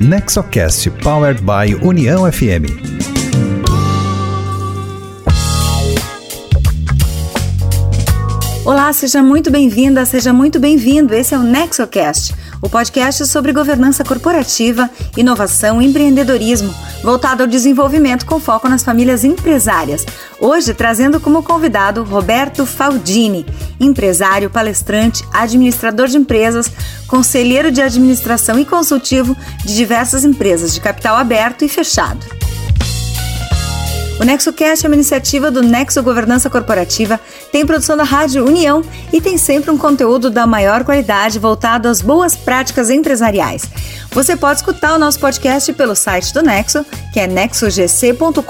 Nexocast Powered by União FM. Olá, seja muito bem-vinda, seja muito bem-vindo. Esse é o Nexocast, o podcast sobre governança corporativa, inovação e empreendedorismo, voltado ao desenvolvimento com foco nas famílias empresárias. Hoje trazendo como convidado Roberto Faldini, empresário, palestrante, administrador de empresas, conselheiro de administração e consultivo de diversas empresas de capital aberto e fechado. O NexoCast é uma iniciativa do Nexo Governança Corporativa, tem produção da Rádio União e tem sempre um conteúdo da maior qualidade voltado às boas práticas empresariais. Você pode escutar o nosso podcast pelo site do Nexo, que é nexogc.com.br,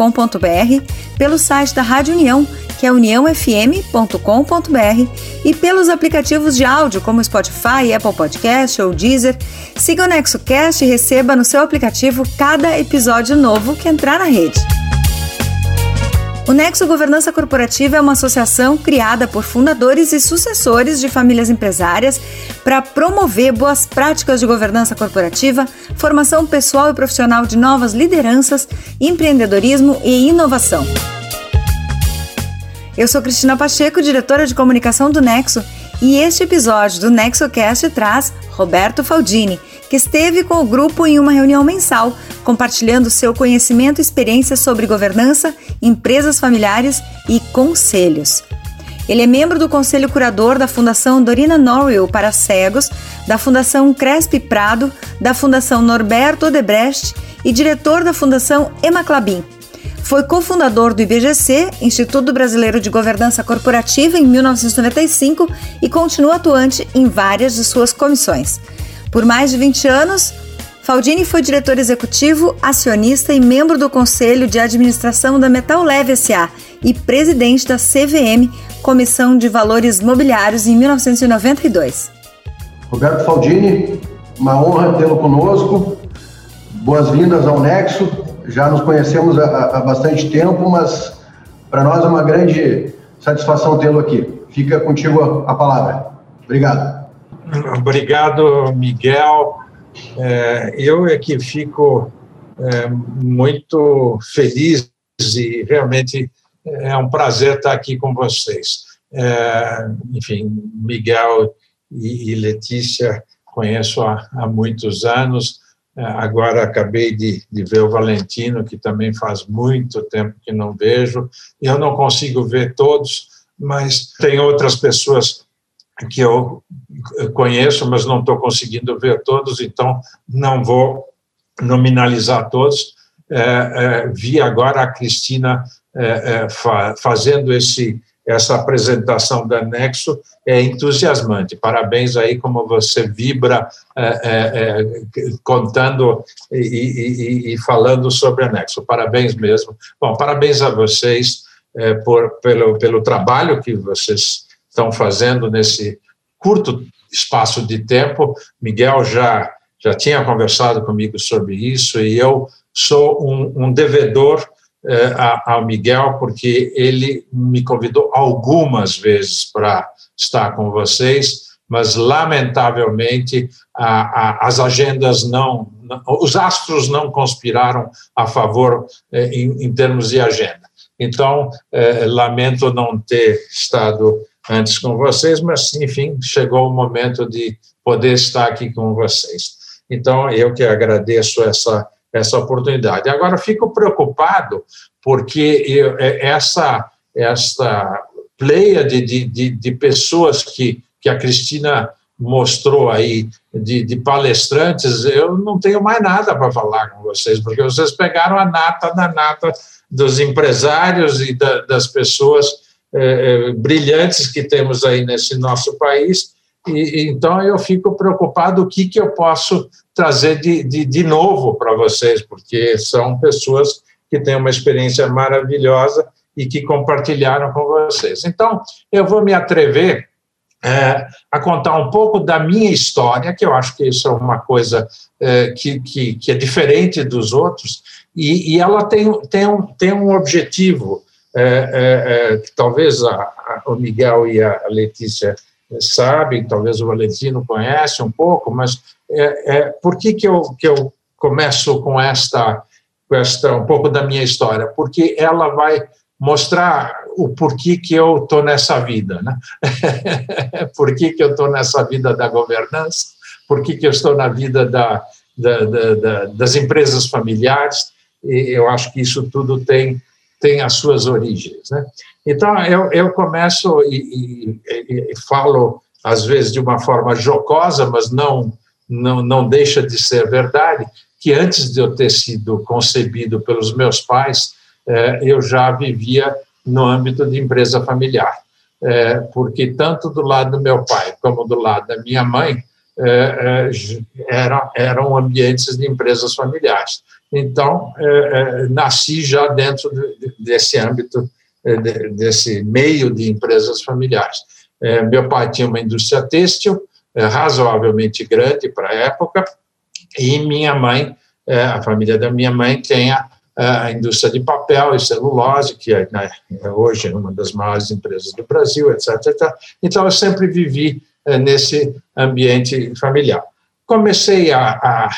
pelo site da Rádio União, que é uniãofm.com.br e pelos aplicativos de áudio como Spotify, Apple Podcast ou Deezer. Siga o NexoCast e receba no seu aplicativo cada episódio novo que entrar na rede. O Nexo Governança Corporativa é uma associação criada por fundadores e sucessores de famílias empresárias para promover boas práticas de governança corporativa, formação pessoal e profissional de novas lideranças, empreendedorismo e inovação. Eu sou Cristina Pacheco, diretora de comunicação do Nexo, e este episódio do NexoCast traz Roberto Faldini, que esteve com o grupo em uma reunião mensal, compartilhando seu conhecimento e experiência sobre governança, empresas familiares e conselhos. Ele é membro do conselho curador da Fundação Dorina Norwell para cegos, da Fundação Crespi Prado, da Fundação Norberto Odebrecht e diretor da Fundação Emma Clabin. Foi cofundador do IBGC, Instituto Brasileiro de Governança Corporativa, em 1995 e continua atuante em várias de suas comissões. Por mais de 20 anos, Faldini foi diretor executivo, acionista e membro do Conselho de Administração da Metal Leve SA e presidente da CVM, Comissão de Valores Mobiliários, em 1992. Roberto Faldini, uma honra tê-lo conosco. Boas-vindas ao Nexo já nos conhecemos há, há bastante tempo, mas para nós é uma grande satisfação tê-lo aqui. Fica contigo a, palavra. Obrigado. Obrigado, Miguel. É, eu é que fico é, muito feliz e realmente é um prazer estar aqui com vocês. É, enfim, Miguel e, e Letícia conheço há, há muitos anos, é, agora acabei de, de, ver o Valentino, que também faz muito tempo que não vejo. Eu não consigo ver todos, mas tem outras pessoas que eu conheço, mas não estou conseguindo ver todos, então não vou nominalizar todos. É, é, vi agora a Cristina é, é fa fazendo esse essa apresentação da Nexo é entusiasmante. Parabéns aí como você vibra é, é, contando e, e, e, falando sobre a Nexo. Parabéns mesmo. Bom, parabéns a vocês por, pelo, pelo trabalho que vocês estão fazendo nesse curto espaço de tempo. Miguel já, já tinha conversado comigo sobre isso e eu sou um, um devedor eh, ao Miguel, porque ele me convidou algumas vezes para estar com vocês, mas lamentavelmente a, a, as agendas não, os astros não conspiraram a favor eh, em, em, termos de agenda. Então, eh, lamento não ter estado antes com vocês, mas enfim, chegou o momento de poder estar aqui com vocês. Então, eu que agradeço essa essa oportunidade. Agora, fico preocupado porque eu, é, essa, essa pleia de, de, de, pessoas que, que a Cristina mostrou aí, de, de palestrantes, eu não tenho mais nada para falar com vocês, porque vocês pegaram a nata da nata dos empresários e da, das pessoas é, é, brilhantes que temos aí nesse nosso país, e, então eu fico preocupado o que, que eu posso trazer de, de, de novo para vocês, porque são pessoas que têm uma experiência maravilhosa e que compartilharam com vocês. Então, eu vou me atrever é, a contar um pouco da minha história, que eu acho que isso é uma coisa é, que, que, que, é diferente dos outros, e, e ela tem, tem, um, tem um objetivo é, é, é talvez a, a, o Miguel e a Letícia sabem, talvez o Valentino conhece um pouco, mas é, é, por que, que, eu, que eu começo com esta, esta um pouco da minha história, porque ela vai mostrar o porquê que eu estou nessa vida, né? por que, que eu estou nessa vida da governança, por que, que eu estou na vida da, da, da, da, das empresas familiares, e eu acho que isso tudo tem, tem as suas origens. Né? Então, eu, eu começo e, e, e falo, às vezes, de uma forma jocosa, mas não, não, não deixa de ser verdade, que antes de eu ter sido concebido pelos meus pais, eh, eu já vivia no âmbito de empresa familiar. Eh, porque tanto do lado do meu pai como do lado da minha mãe, eh, eram, eram ambientes de empresas familiares. Então, nasci já dentro desse âmbito, desse meio de empresas familiares. Meu pai tinha uma indústria têxtil, razoavelmente grande para a época, e minha mãe, a família da minha mãe, tem a, a indústria de papel e celulose, que é, né, é hoje uma das maiores empresas do Brasil, etc, etc. Então, eu sempre vivi é, nesse ambiente familiar. Comecei a, a,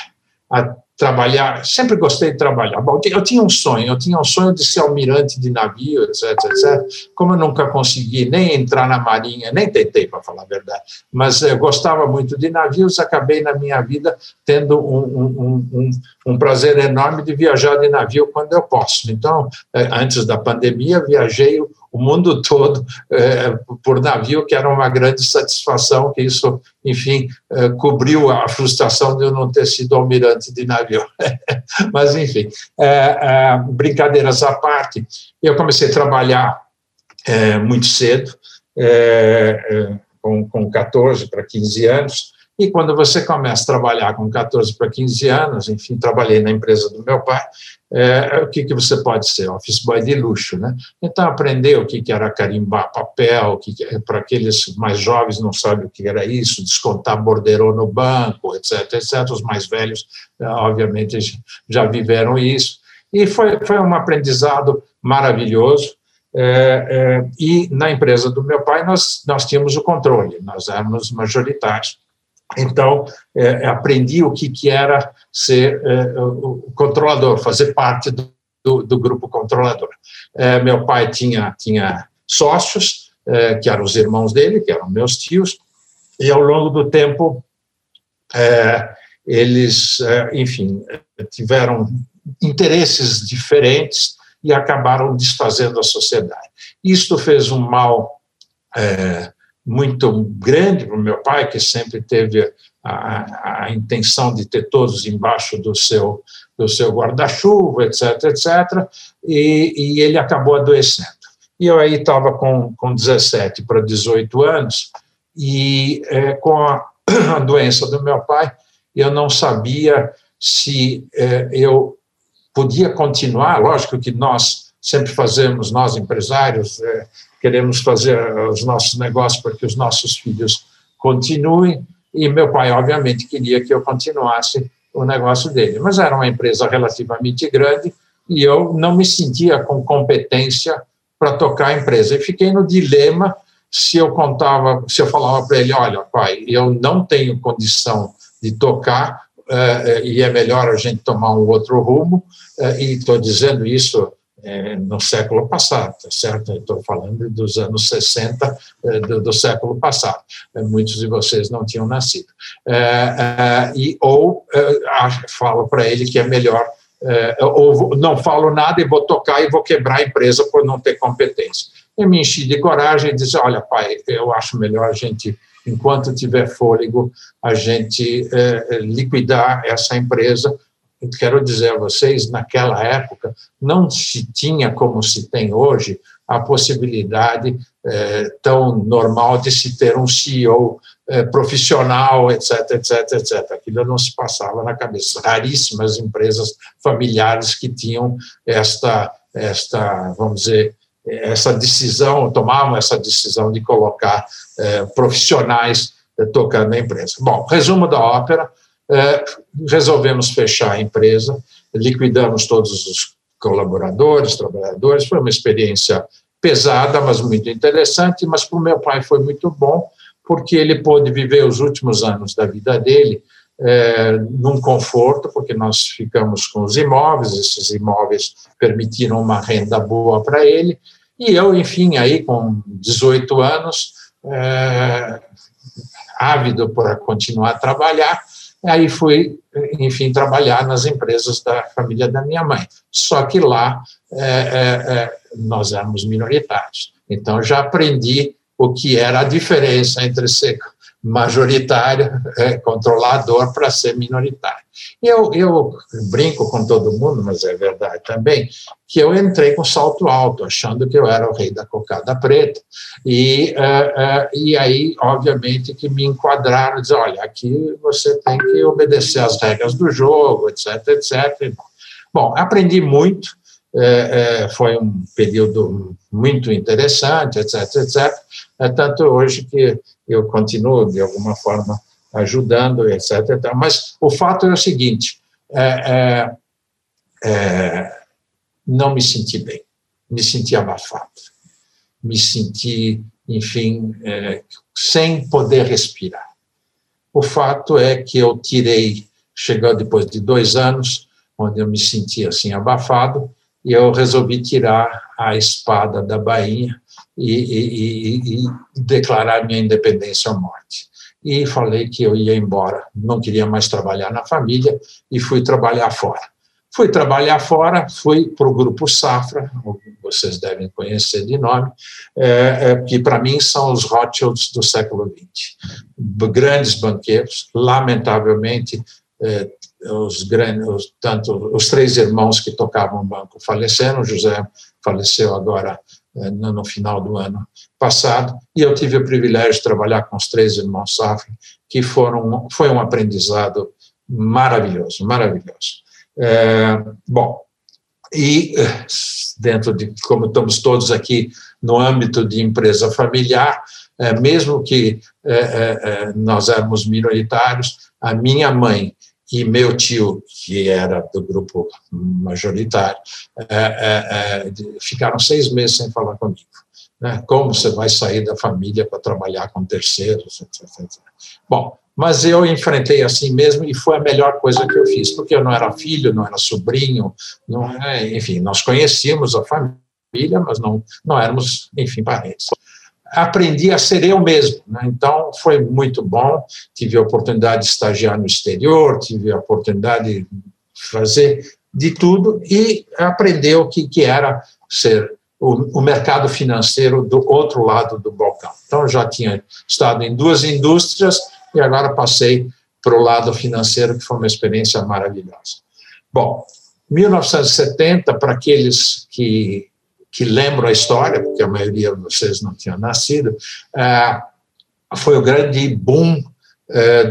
a trabalhar, sempre gostei de trabalhar. Bom, eu tinha um sonho, eu tinha um sonho de ser almirante de navio, etc, etc. Como eu nunca consegui nem entrar na marinha, nem tentei, para falar a verdade, mas eu gostava muito de navios, acabei na minha vida tendo um, um, um, um prazer enorme de viajar de navio quando eu posso. Então, eh, antes da pandemia, viajei o mundo todo é, por navio, que era uma grande satisfação, que isso, enfim, é, cobriu a frustração de eu não ter sido almirante de navio. Mas, enfim, é, brincadeiras à parte, eu comecei a trabalhar muito cedo, com, com 14 para 15 anos, e quando você começa a trabalhar com 14 para 15 anos, enfim, trabalhei na empresa do meu pai, é, o que, que você pode ser? Office boy de luxo, né? Então, aprender o que, que era carimbar papel, que, que para aqueles mais jovens não sabem o que era isso, descontar borderô no banco, etc, etc. Os mais velhos, é, obviamente, já viveram isso. E foi, foi um aprendizado maravilhoso. É, é, e na empresa do meu pai, nós, nós tínhamos o controle, nós éramos majoritários. Então, é, aprendi o que, que era ser é, o controlador, fazer parte do, do, do grupo controlador. É, meu pai tinha, tinha sócios, é, que eram os irmãos dele, que eram meus tios, e ao longo do tempo, é, eles, é, enfim, tiveram interesses diferentes e acabaram desfazendo a sociedade. Isto fez um mal muito grande para o meu pai, que sempre teve a, a, intenção de ter todos embaixo do seu, do seu guarda-chuva, etc., etc., e, e, ele acabou adoecendo. E eu aí estava com, com 17 para 18 anos, e é, com a, a, doença do meu pai, eu não sabia se é, eu podia continuar, lógico que nós sempre fazemos, nós empresários, é, queremos fazer os nossos negócios para que os nossos filhos continuem, e meu pai, obviamente, queria que eu continuasse o negócio dele. Mas era uma empresa relativamente grande e eu não me sentia com competência para tocar a empresa. E fiquei no dilema se eu contava, se eu falava para ele, olha, pai, eu não tenho condição de tocar uh, e é melhor a gente tomar um outro rumo. Uh, e estou dizendo isso é, no século passado, tá certo? Estou falando dos anos 60 é, do, do, século passado. É, muitos de vocês não tinham nascido. É, é, e ou é, falo para ele que é melhor ou não falo nada e vou tocar e vou quebrar a empresa por não ter competência. Eu me enchi de coragem e disse: Olha, pai, eu acho melhor a gente, enquanto tiver fôlego, a gente liquidar essa empresa quero dizer a vocês, naquela época não se tinha como se tem hoje a possibilidade é, tão normal de se ter um CEO é, profissional, etc, etc, etc. Aquilo não se passava na cabeça. Raríssimas empresas familiares que tinham esta, esta vamos dizer, essa decisão, tomavam essa decisão de colocar é, profissionais tocando a empresa. Bom, resumo da ópera, é, resolvemos fechar a empresa, liquidamos todos os colaboradores, trabalhadores, foi uma experiência pesada, mas muito interessante, mas para o meu pai foi muito bom, porque ele pôde viver os últimos anos da vida dele é, num conforto, porque nós ficamos com os imóveis, esses imóveis permitiram uma renda boa para ele, e eu, enfim, aí com 18 anos, é, ávido por continuar a trabalhar, aí fui, enfim, trabalhar nas empresas da família da minha mãe. Só que lá é, é, é nós éramos minoritários. Então já aprendi o que era a diferença entre ser majoritário, é, controlador, para ser minoritário. Eu, eu brinco com todo mundo, mas é verdade também, que eu entrei com salto alto, achando que eu era o rei da cocada preta, e, uh, uh, e aí, obviamente, que me enquadraram, dizer, olha, aqui você tem que obedecer às regras do jogo, etc, etc. Bom, aprendi muito, é, é, foi um período muito interessante, etc, etc. É tanto hoje que eu continuo, de alguma forma, ajudando, etc. Mas o fato é o seguinte: é, é, é, não me senti bem, me senti abafado, me senti, enfim, é, sem poder respirar. O fato é que eu tirei, chegando depois de dois anos, onde eu me senti assim abafado, e eu resolvi tirar a espada da bainha e, e, e, declarar minha independência à morte. E falei que eu ia embora, não queria mais trabalhar na família e fui trabalhar fora. Fui trabalhar fora, fui para o Grupo Safra, vocês devem conhecer de nome, é, é, que para mim são os Rothschilds do século XX. Grandes banqueiros, lamentavelmente, é, os grandes, tanto os três irmãos que tocavam o banco faleceram, José faleceu agora no final do ano passado, e eu tive o privilégio de trabalhar com os três irmãos Safra, que foram, foi um aprendizado maravilhoso, maravilhoso. É, bom, e eh, dentro de, como estamos todos aqui no âmbito de empresa familiar, é, mesmo que é, nós éramos minoritários, a minha mãe e meu tio, que era do grupo majoritário, é, é, é, ficaram seis meses sem falar comigo. Né? Como você vai sair da família para trabalhar com terceiros, etc, etc. Bom, mas eu enfrentei assim mesmo e foi a melhor coisa que eu fiz, porque eu não era filho, não era sobrinho, não, enfim, nós conhecíamos a família, mas não, não éramos, enfim, parentes aprendi a ser eu mesmo. Né? Então, foi muito bom. Tive a oportunidade de estagiar no exterior, tive a oportunidade de fazer de tudo e aprender o que, que era ser o, o, mercado financeiro do outro lado do balcão. Então, já tinha estado em duas indústrias e agora passei para o lado financeiro, que foi uma experiência maravilhosa. Bom, 1970, para aqueles que que lembram a história, porque a maioria de vocês não tinha nascido, é, foi o grande boom é,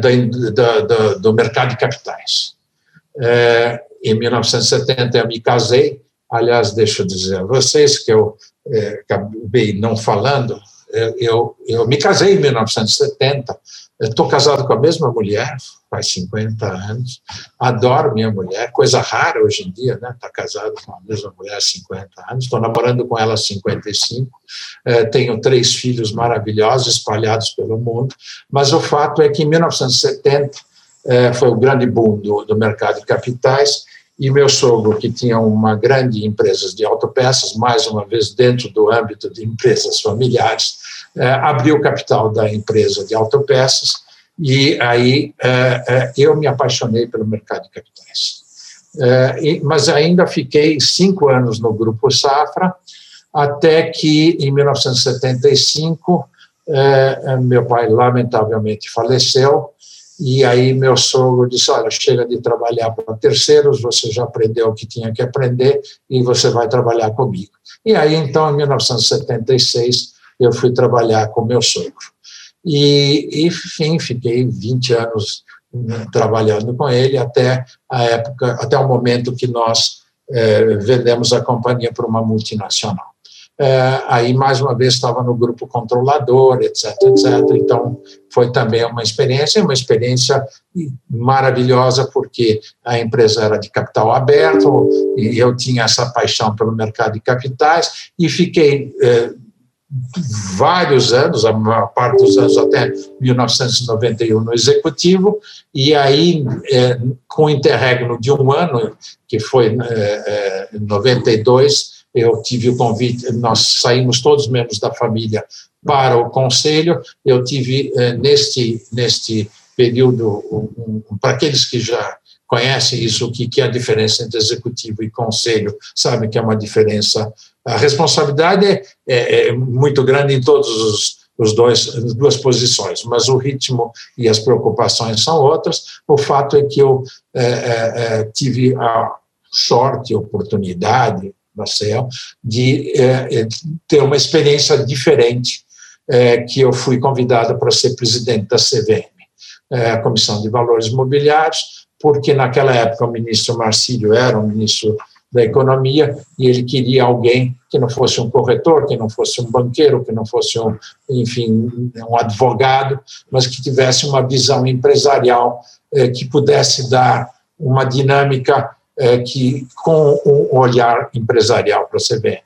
do mercado de capitais. É, em 1970 eu me casei, aliás, deixa eu dizer a vocês que eu acabei não falando, eu, eu me casei em 1970, estou casado com a mesma mulher, faz 50 anos, adoro minha mulher, coisa rara hoje em dia, né? Estar tá casado com a mesma mulher há 50 anos, estou namorando com ela há 55, eh, tenho três filhos maravilhosos espalhados pelo mundo, mas o fato é que em 1970 eh, foi o grande boom do, do mercado de capitais, e meu sogro, que tinha uma grande empresa de autopeças, mais uma vez dentro do âmbito de empresas familiares, eh, abriu o capital da empresa de autopeças e aí é, é, eu me apaixonei pelo mercado de capitais. É, mas ainda fiquei cinco anos no Grupo Safra, até que em 1975 meu pai lamentavelmente faleceu e aí meu sogro disse, olha, chega de trabalhar para terceiros, você já aprendeu o que tinha que aprender e você vai trabalhar comigo. E aí então em 1976 eu fui trabalhar com meu sogro. E, enfim, fiquei 20 anos né, trabalhando com ele até a época, até o momento que nós é, vendemos a companhia para uma multinacional. É, aí, mais uma vez, estava no grupo controlador, etc, etc. Então, foi também uma experiência, uma experiência maravilhosa, porque a empresa era de capital aberto, e eu tinha essa paixão pelo mercado de capitais, e fiquei é, vários anos, a maior parte dos anos até 1991 no executivo, e aí, é, com interregno de um ano, que foi é, é, em 92, eu tive o convite, nós saímos todos membros da família para o conselho, eu tive é, neste, neste período, um, um, para aqueles que já conhecem isso, o que, que é a diferença entre executivo e conselho, sabem que é uma diferença. A responsabilidade é, é, é muito grande em todos os, os dois, as duas posições, mas o ritmo e as preocupações são outras. O fato é que eu é, é, é tive a sorte, oportunidade, da CEL, de é, ter uma experiência diferente, que eu fui convidado para ser presidente da CVM, a Comissão de Valores Imobiliários, porque naquela época o ministro Marcílio era o ministro da Economia e ele queria alguém que não fosse um corretor, que não fosse um banqueiro, que não fosse um, enfim, um advogado, mas que tivesse uma visão empresarial eh, que pudesse dar uma dinâmica eh, que com um olhar empresarial para a CBN.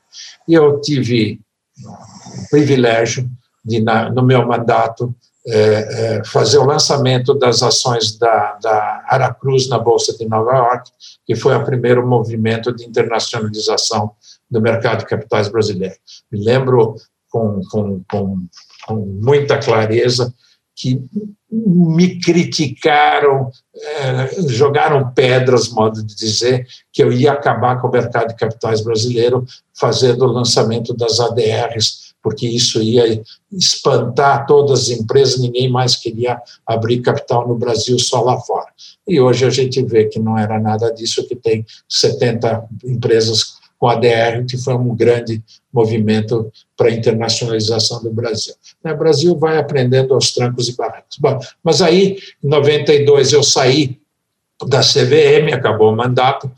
E eu tive o privilégio de, na, no meu mandato, é, é, fazer o lançamento das ações da, da Aracruz na Bolsa de Nova York, que foi o primeiro movimento de internacionalização do mercado de capitais brasileiro. Me lembro com, com, com, com muita clareza que me criticaram, é, jogaram pedras, modo de dizer, que eu ia acabar com o mercado de capitais brasileiro fazendo o lançamento das ADRs porque isso ia espantar todas as empresas, ninguém mais queria abrir capital no Brasil, só lá fora. E hoje a gente vê que não era nada disso, que tem 70 empresas com ADR, que foi um grande movimento para a internacionalização do Brasil. O Brasil vai aprendendo aos trancos e barrancos. Bom, mas aí, em 92, eu saí da CVM, acabou o mandato,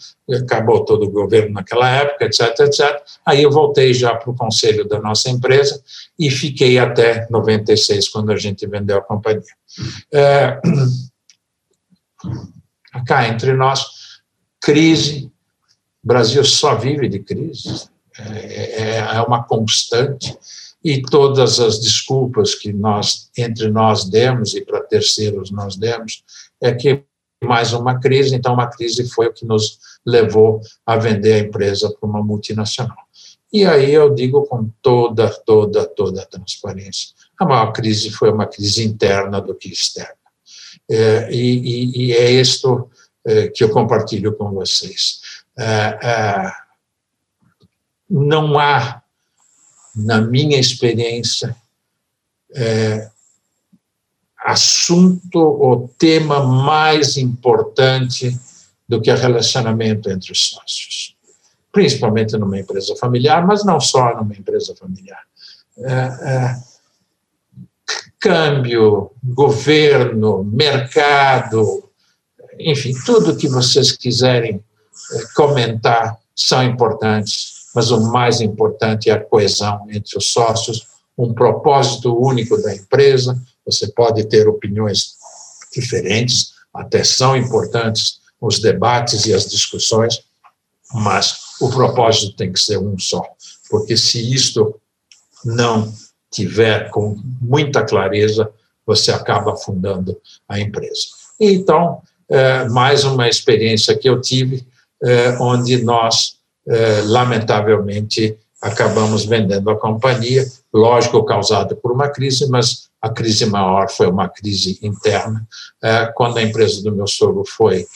acabou todo o governo naquela época, etc, etc. Aí eu voltei já para o conselho da nossa empresa e fiquei até 96, quando a gente vendeu a companhia. É, cá entre nós, crise, o Brasil só vive de crise, é, é, é uma constante, e todas as desculpas que nós, entre nós demos e para terceiros nós demos, é que mais uma crise, então uma crise foi o que nos levou a vender a empresa para uma multinacional. E aí eu digo com toda, toda, toda a transparência, a maior crise foi uma crise interna do que externa. É, e, e, é isto é, que eu compartilho com vocês. É, é, não há, na minha experiência, é, assunto ou tema mais importante do que o relacionamento entre os sócios, principalmente numa empresa familiar, mas não só numa empresa familiar. É, é, câmbio, governo, mercado, enfim, tudo que vocês quiserem é, comentar são importantes, mas o mais importante é a coesão entre os sócios, um propósito único da empresa, você pode ter opiniões diferentes, até são importantes os debates e as discussões, mas o propósito tem que ser um só, porque se isto não tiver com muita clareza, você acaba afundando a empresa. Então, é, mais uma experiência que eu tive, é, onde nós, é, lamentavelmente, acabamos vendendo a companhia, lógico, causada por uma crise, mas a crise maior foi uma crise interna. É, quando a empresa do meu sogro foi,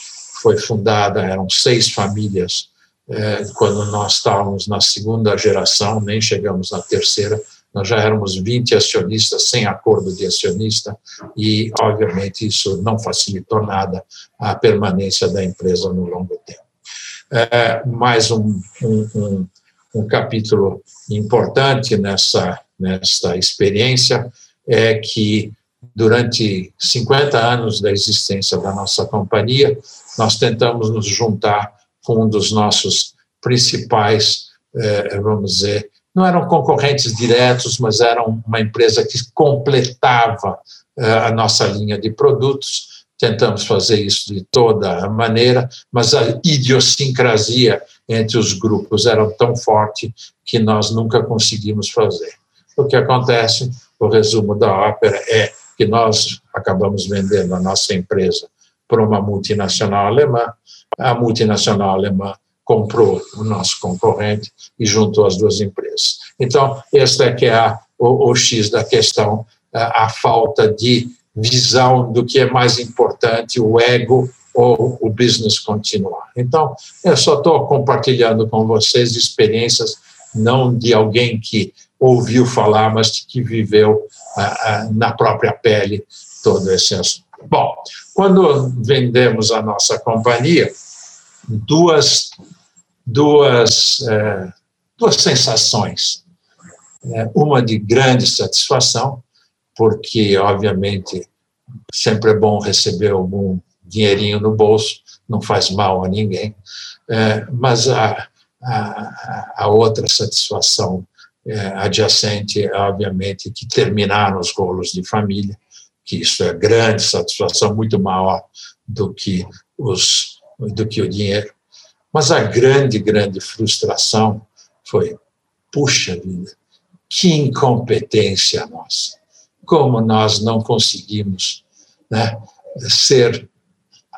foi fundada, eram seis famílias. É, quando nós estávamos na segunda geração, nem chegamos na terceira, nós já éramos 20 acionistas sem acordo de acionista e, obviamente, isso não facilitou nada a permanência da empresa no longo tempo. É, mais um, um, um, um capítulo importante nessa, nessa experiência é que durante 50 anos da existência da nossa companhia, nós tentamos nos juntar com um dos nossos principais, eh, vamos dizer, não eram concorrentes diretos, mas eram uma empresa que completava eh, a nossa linha de produtos. Tentamos fazer isso de toda maneira, mas a idiosincrasia entre os grupos era tão forte que nós nunca conseguimos fazer. o que acontece, o resumo da ópera é que nós acabamos vendendo a nossa empresa para uma multinacional alemã, a multinacional alemã comprou o nosso concorrente e juntou as duas empresas. Então, esta é que é a, o, o X da questão, a, a falta de visão do que é mais importante, o ego ou o business continuar. Então, eu só estou compartilhando com vocês experiências, não de alguém que ouviu falar, mas que viveu ah, ah, na própria pele todo esse assunto. Bom, quando vendemos a nossa companhia, duas, duas, é, duas sensações. É, uma de grande satisfação, porque, obviamente, sempre é bom receber algum dinheirinho no bolso, não faz mal a ninguém, é, mas a, a, a, outra satisfação é, adjacente, obviamente, que terminaram os rolos de família, que isso é grande satisfação, muito maior do que, os, do que o dinheiro. Mas a grande, grande frustração foi: puxa vida, que incompetência nossa! Como nós não conseguimos né, ser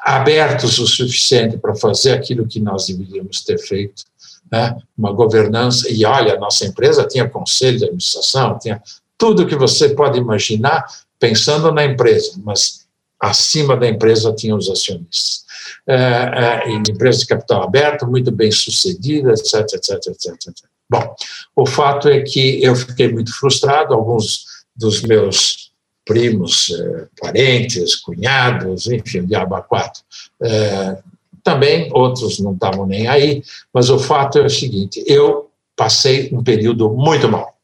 abertos o suficiente para fazer aquilo que nós deveríamos ter feito, né? uma governança. E olha, a nossa empresa tinha conselho de administração, tinha tudo que você pode imaginar pensando na empresa, mas acima da empresa tinha os acionistas. É, é, empresa de capital aberto, muito bem sucedida, etc, etc, etc, etc. Bom, o fato é que eu fiquei muito frustrado, alguns dos meus primos, eh, parentes, cunhados, enfim, diabo quatro. Eh, também outros não estavam nem aí, mas o fato é o seguinte: eu passei um período muito mal,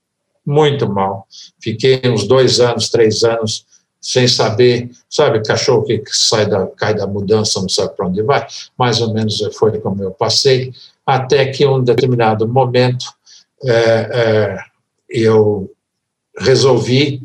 muito mal. Fiquei uns dois anos, três anos sem saber, sabe, cachorro que sai da, cai da mudança, não sabe para onde vai. Mais ou menos foi como eu passei, até que um determinado momento é, eu resolvi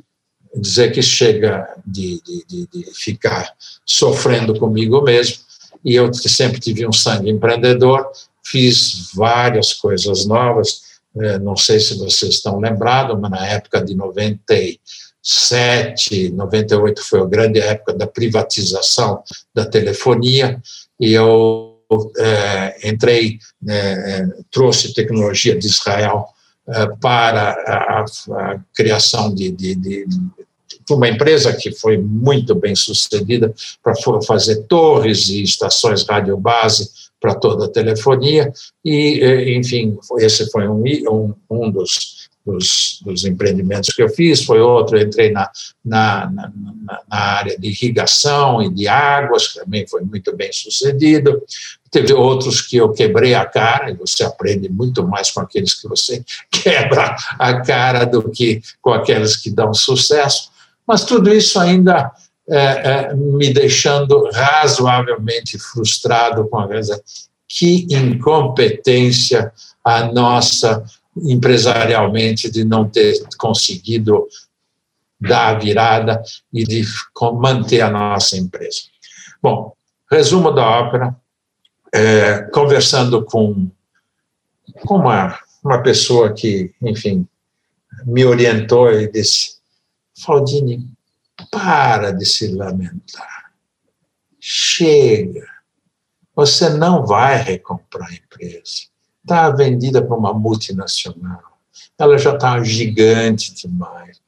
dizer que chega de, de, de, ficar sofrendo comigo mesmo, e eu sempre tive um sangue empreendedor, fiz várias coisas novas, é, não sei se vocês estão lembrados, mas na época de 97, 98 foi a grande época da privatização da telefonia, e eu é, entrei, é, trouxe tecnologia de Israel para a, a, criação de, de, de, uma empresa que foi muito bem sucedida para fazer torres e estações radiobase para toda a telefonia, e, eh, enfim, esse foi um, um, um dos, dos, dos, empreendimentos que eu fiz, foi outro, eu entrei na, na, na, na, área de irrigação e de águas, também foi muito bem sucedido, teve outros que eu quebrei a cara, e você aprende muito mais com aqueles que você quebra a cara do que com aqueles que dão sucesso, mas tudo isso ainda é, é, me deixando razoavelmente frustrado com a coisa. Que incompetência a nossa empresarialmente de não ter conseguido dar a virada e de manter a nossa empresa. Bom, resumo da ópera, é, conversando com, com uma, uma pessoa que, enfim, me orientou e disse, Faldini, para de se lamentar. Chega. Você não vai recomprar a empresa. Está vendida para uma multinacional. Ela já está gigante demais.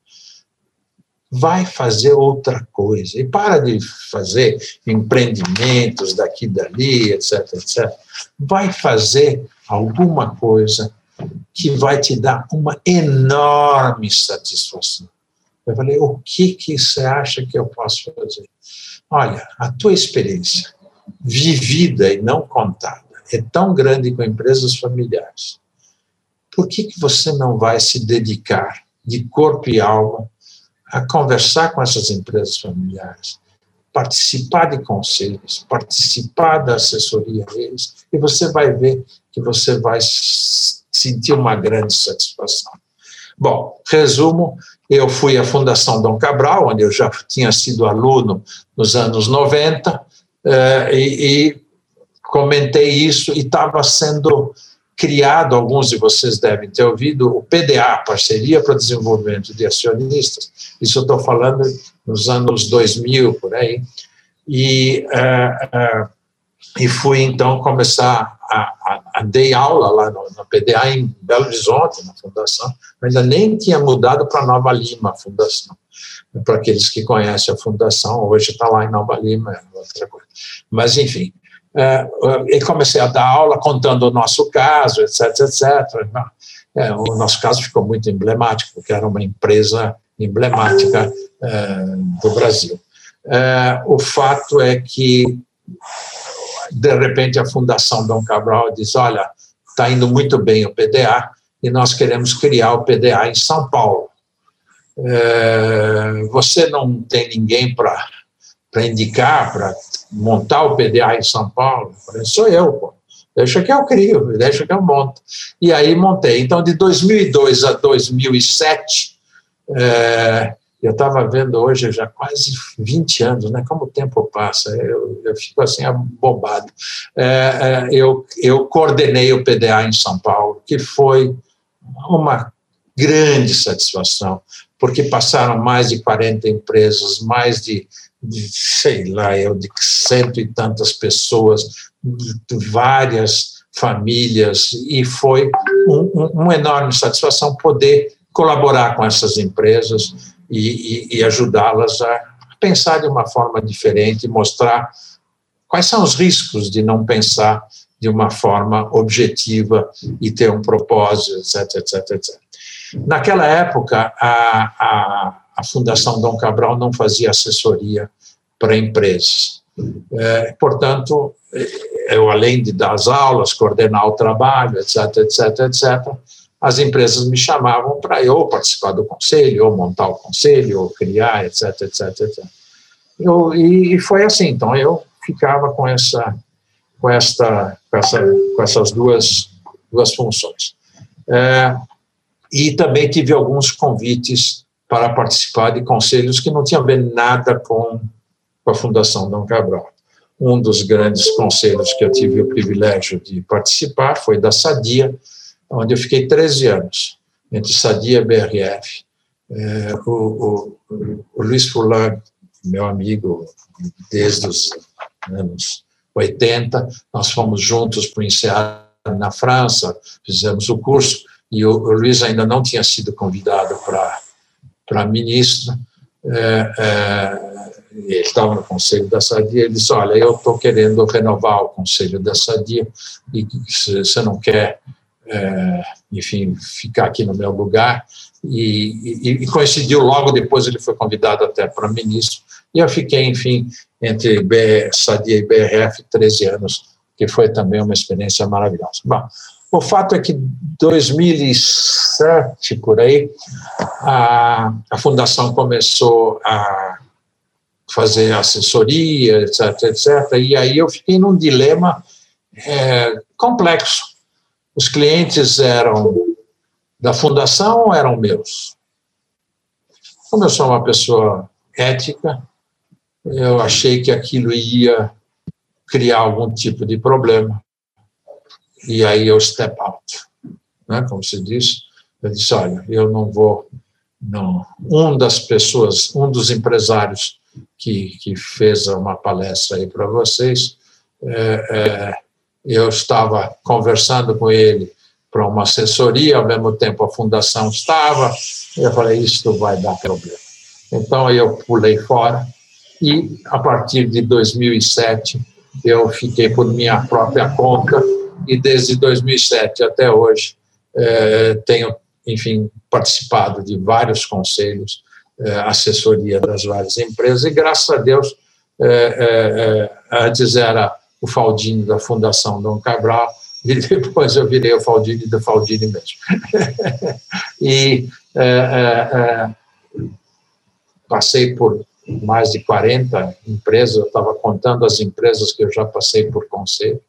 Vai fazer outra coisa. E para de fazer empreendimentos daqui e dali, etc, etc. Vai fazer alguma coisa que vai te dar uma enorme satisfação. Eu falei, o que, que você acha que eu posso fazer? Olha, a tua experiência vivida e não contada é tão grande com empresas familiares. Por que, que você não vai se dedicar de corpo e alma a conversar com essas empresas familiares, participar de conselhos, participar da assessoria deles, e você vai ver que você vai sentir uma grande satisfação. Bom, resumo, eu fui à Fundação Dom Cabral, onde eu já tinha sido aluno nos anos 90, eh, e, e comentei isso, e estava sendo criado, alguns de vocês devem ter ouvido, o PDA, Parceria para o Desenvolvimento de Acionistas. Isso eu estou falando nos anos 2000, por aí. E, uh, uh, e fui, então, começar a, a, a aula lá no, no, PDA em Belo Horizonte, na fundação. Ainda nem tinha mudado para Nova Lima, a fundação. Para aqueles que conhecem a fundação, hoje está lá em Nova Lima, é outra coisa. Mas, enfim, e comecei a dar aula contando o nosso caso, etc, etc. É, o nosso caso ficou muito emblemático, porque era uma empresa emblemática é, do Brasil. É, o fato é que, de repente, a Fundação Dom Cabral diz: olha, está indo muito bem o PDA e nós queremos criar o PDA em São Paulo. É, você não tem ninguém para indicar, para montar o PDA em São Paulo? Eu falei, sou eu, pô. Deixa que eu crio, deixa que eu monto. E aí montei. Então, de 2002 a 2007, é, eu estava vendo hoje já quase 20 anos, né? Como o tempo passa, eu, eu fico assim abobado. É, é, eu, eu coordenei o PDA em São Paulo, que foi uma grande satisfação, porque passaram mais de 40 empresas, mais de de, sei lá, eu, de cento e tantas pessoas, de várias famílias, e foi um, um, uma enorme satisfação poder colaborar com essas empresas e, e, e ajudá-las a pensar de uma forma diferente, mostrar quais são os riscos de não pensar de uma forma objetiva e ter um propósito, etc, etc, etc. Naquela época, a, a, a Fundação Dom Cabral não fazia assessoria para empresas. É, portanto, eu, além de dar as aulas, coordenar o trabalho, etc, etc, etc, as empresas me chamavam para eu participar do conselho, ou montar o conselho, ou criar, etc, etc, etc. Eu, e, e foi assim, então eu ficava com essa com esta com, essa, com essas duas duas funções é, e também tive alguns convites para participar de conselhos que não tinham a ver nada com, com a Fundação Dom Cabral. Um dos grandes conselhos que eu tive o privilégio de participar foi da Sadia, onde eu fiquei 13 anos, entre Sadia e BRF. É, o, o, o Luiz Furlan, meu amigo desde os anos 80, nós fomos juntos para o INSEAD na França, fizemos o curso, e o, o Luiz ainda não tinha sido convidado para para ministro, é, é, ele estava no conselho da Sadia, ele disse, olha, eu estou querendo renovar o conselho da Sadia, e você não quer, é, enfim, ficar aqui no meu lugar, e, e, e, coincidiu logo depois, ele foi convidado até para ministro, e eu fiquei, enfim, entre Sadia e BRF 13 anos, que foi também uma experiência maravilhosa. Bom, o fato é que 2007 por aí a, a fundação começou a fazer assessoria, etc, etc. E aí eu fiquei num dilema é, complexo. Os clientes eram da fundação ou eram meus? Como eu sou uma pessoa ética, eu achei que aquilo ia criar algum tipo de problema e aí eu step out, né, como se diz. Eu disse, olha, eu não vou, não. Um das pessoas, um dos empresários que, que fez uma palestra aí para vocês, é, é, eu estava conversando com ele para uma assessoria, ao mesmo tempo a fundação estava, eu falei, isso vai dar problema. Então eu pulei fora e a partir de 2007 eu fiquei por minha própria conta e desde 2007 até hoje é, tenho, enfim, participado de vários conselhos, é, assessoria das várias empresas e graças a Deus é, antes era o Faldini da Fundação Dom Cabral e depois eu virei o Faldini do Faldini mesmo. e passei por mais de 40 empresas, eu estava contando as empresas que eu já passei por conselho,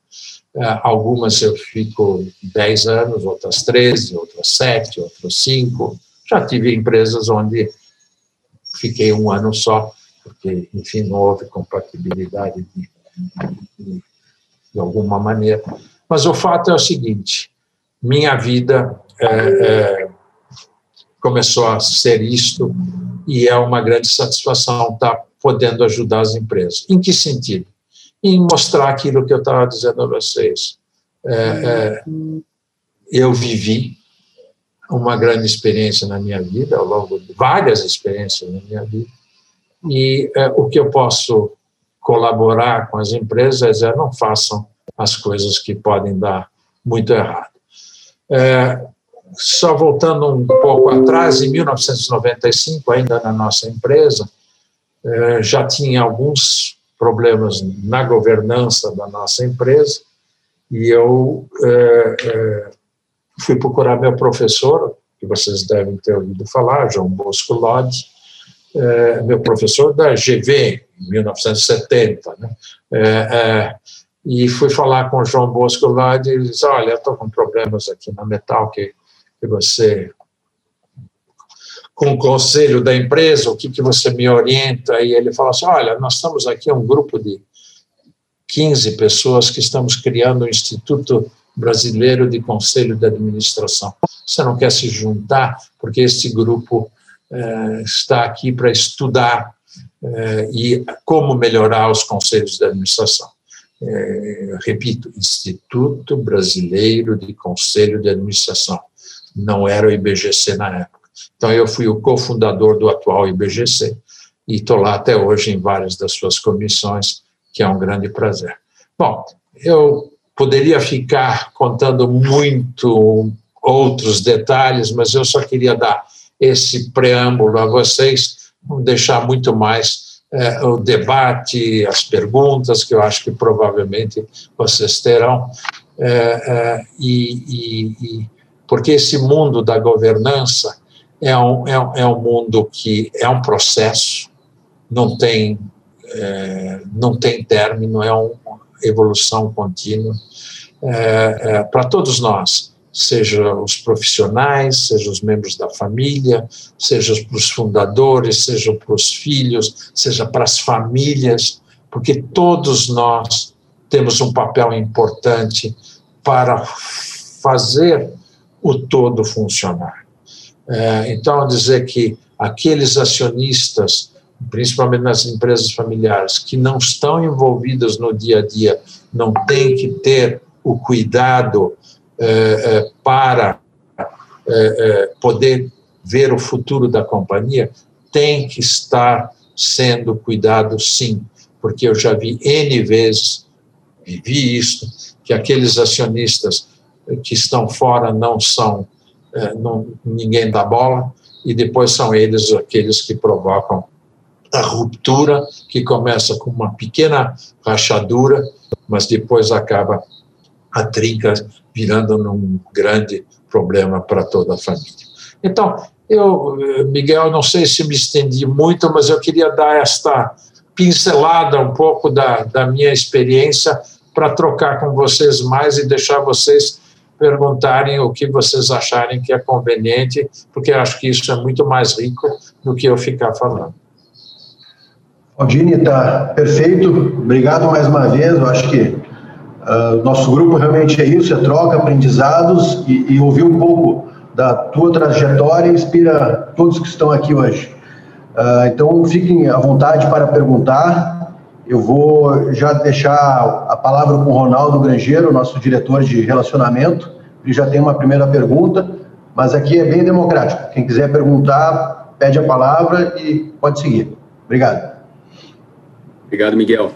algumas eu fico 10 anos, outras 13, outras 7, outras 5. Já tive empresas onde fiquei um ano só, porque, enfim, não houve compatibilidade de, de, de alguma maneira. Mas o fato é o seguinte: minha vida é, é, começou a ser isto e é uma grande satisfação estar podendo ajudar as empresas. Em que sentido? Em mostrar aquilo que eu estava dizendo a vocês. É, é, eu vivi uma grande experiência na minha vida, ao longo de várias experiências na minha vida, e é, o que eu posso colaborar com as empresas é não façam as coisas que podem dar muito errado. É, só voltando um pouco atrás, em 1995, ainda na nossa empresa, é, já tinha alguns problemas na governança da nossa empresa e eu é, é, fui procurar meu professor, que vocês devem ter ouvido falar, João Bosco Lodge, é, meu professor da GV, em 1970, né? E fui falar com o João Bosco lá e disse, olha, estou com problemas aqui na Metal que, que você com o conselho da empresa, o que, que você me orienta? E ele falou assim, olha, nós estamos aqui um grupo de 15 pessoas que estamos criando o Instituto Brasileiro de Conselho de Administração. Você não quer se juntar? Porque este grupo eh, está aqui para estudar eh, e como melhorar os conselhos de administração. Eh, repito, Instituto Brasileiro de Conselho de Administração. Não era o IBGC na época. Então, eu fui o cofundador do atual IBGC e estou lá até hoje em várias das suas comissões, que é um grande prazer. Bom, eu poderia ficar contando muito outros detalhes, mas eu só queria dar esse preâmbulo a vocês, deixar muito mais é, o debate, as perguntas, que eu acho que provavelmente vocês terão, é, é, e, e, e, porque esse mundo da governança é um, é, um, é um mundo que é um processo, não tem, é, não tem término, é uma evolução contínua é, é, para todos nós, seja os profissionais, seja os membros da família, seja para os fundadores, seja para os filhos, seja para as famílias, porque todos nós temos um papel importante para fazer o todo funcionar. É, então, dizer que aqueles acionistas, principalmente nas empresas familiares, que não estão envolvidas no dia a dia, não têm que ter o cuidado é, é, para poder ver o futuro da companhia, tem que estar sendo cuidado sim, porque eu já vi N vezes, vivi isso, que aqueles acionistas que estão fora não são é, não, ninguém dá bola, e depois são eles aqueles que provocam a ruptura, que começa com uma pequena rachadura, mas depois acaba a trinca virando num grande problema para toda a família. Então, eu, Miguel, não sei se me estendi muito, mas eu queria dar esta pincelada um pouco da, da minha experiência para trocar com vocês mais e deixar vocês perguntarem o que vocês acharem que é conveniente, porque acho que isso é muito mais rico do que eu ficar falando. Aldine, está perfeito. Obrigado mais uma vez. Eu acho que uh, nosso grupo realmente é isso, é troca, aprendizados e, e ouvir um pouco da tua trajetória inspira todos que estão aqui hoje. Uh, então, fiquem à vontade para perguntar. Eu vou já deixar a palavra com o Ronaldo Grangeiro, nosso diretor de relacionamento. Ele já tem uma primeira pergunta, mas aqui é bem democrático. Quem quiser perguntar, pede a palavra e pode seguir. Obrigado. Obrigado, Miguel.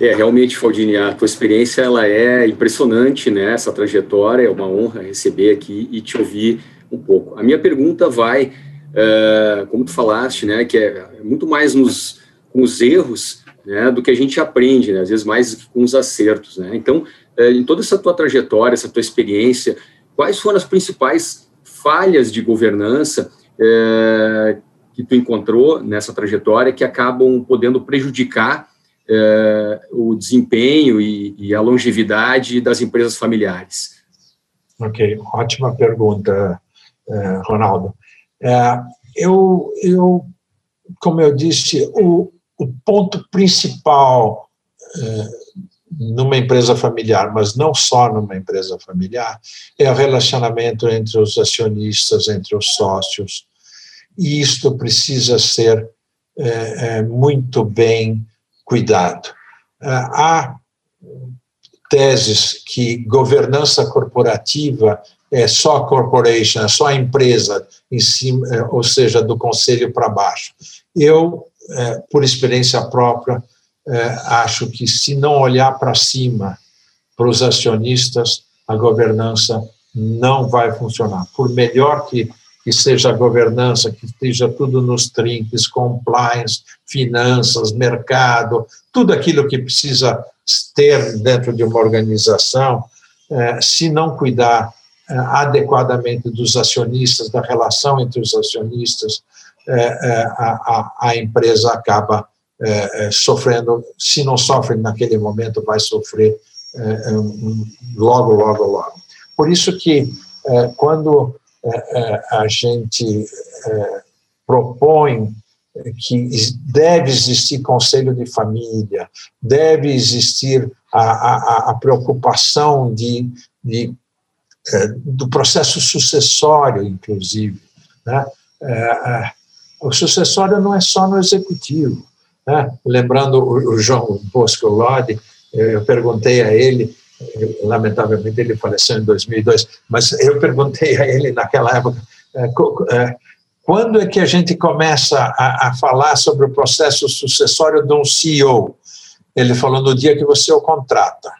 É, realmente, Faldini, a tua experiência ela é impressionante, né? Essa trajetória, é uma honra receber aqui e te ouvir um pouco. A minha pergunta vai, uh, como tu falaste, né, que é muito mais nos com os erros né, do que a gente aprende, né, às vezes mais com os acertos. Né? Então, é, em toda essa tua trajetória, essa tua experiência, quais foram as principais falhas de governança é, que tu encontrou nessa trajetória que acabam podendo prejudicar é, o desempenho e, e, a longevidade das empresas familiares? Ok, ótima pergunta, é, Ronaldo. É, eu, eu, como eu disse, o, o ponto principal é, numa empresa familiar, mas não só numa empresa familiar, é o relacionamento entre os acionistas, entre os sócios. E isto precisa ser é, muito bem cuidado. Há teses que governança corporativa é só corporation, é só a empresa em cima, ou seja, do conselho para baixo. Eu, é, por experiência própria, é, acho que se não olhar para cima, para os acionistas, a governança não vai funcionar. Por melhor que, que seja a governança, que esteja tudo nos trinques, compliance, finanças, mercado, tudo aquilo que precisa ter dentro de uma organização, é, se não cuidar é, adequadamente dos acionistas, da relação entre os acionistas, a, a, empresa acaba sofrendo, se não sofre naquele momento, vai sofrer logo, logo, logo. Por isso que quando a gente propõe que deve existir conselho de família, deve existir a, a, a preocupação de, de é, do processo sucessório, inclusive. Né? O sucessório não é só no executivo. Né? Lembrando o, o João Bosco Lodi, eu perguntei a ele, lamentavelmente ele faleceu em 2002, mas eu perguntei a ele naquela época, quando é que a gente começa a, a, falar sobre o processo sucessório de um CEO? Ele falou no dia que você o contrata.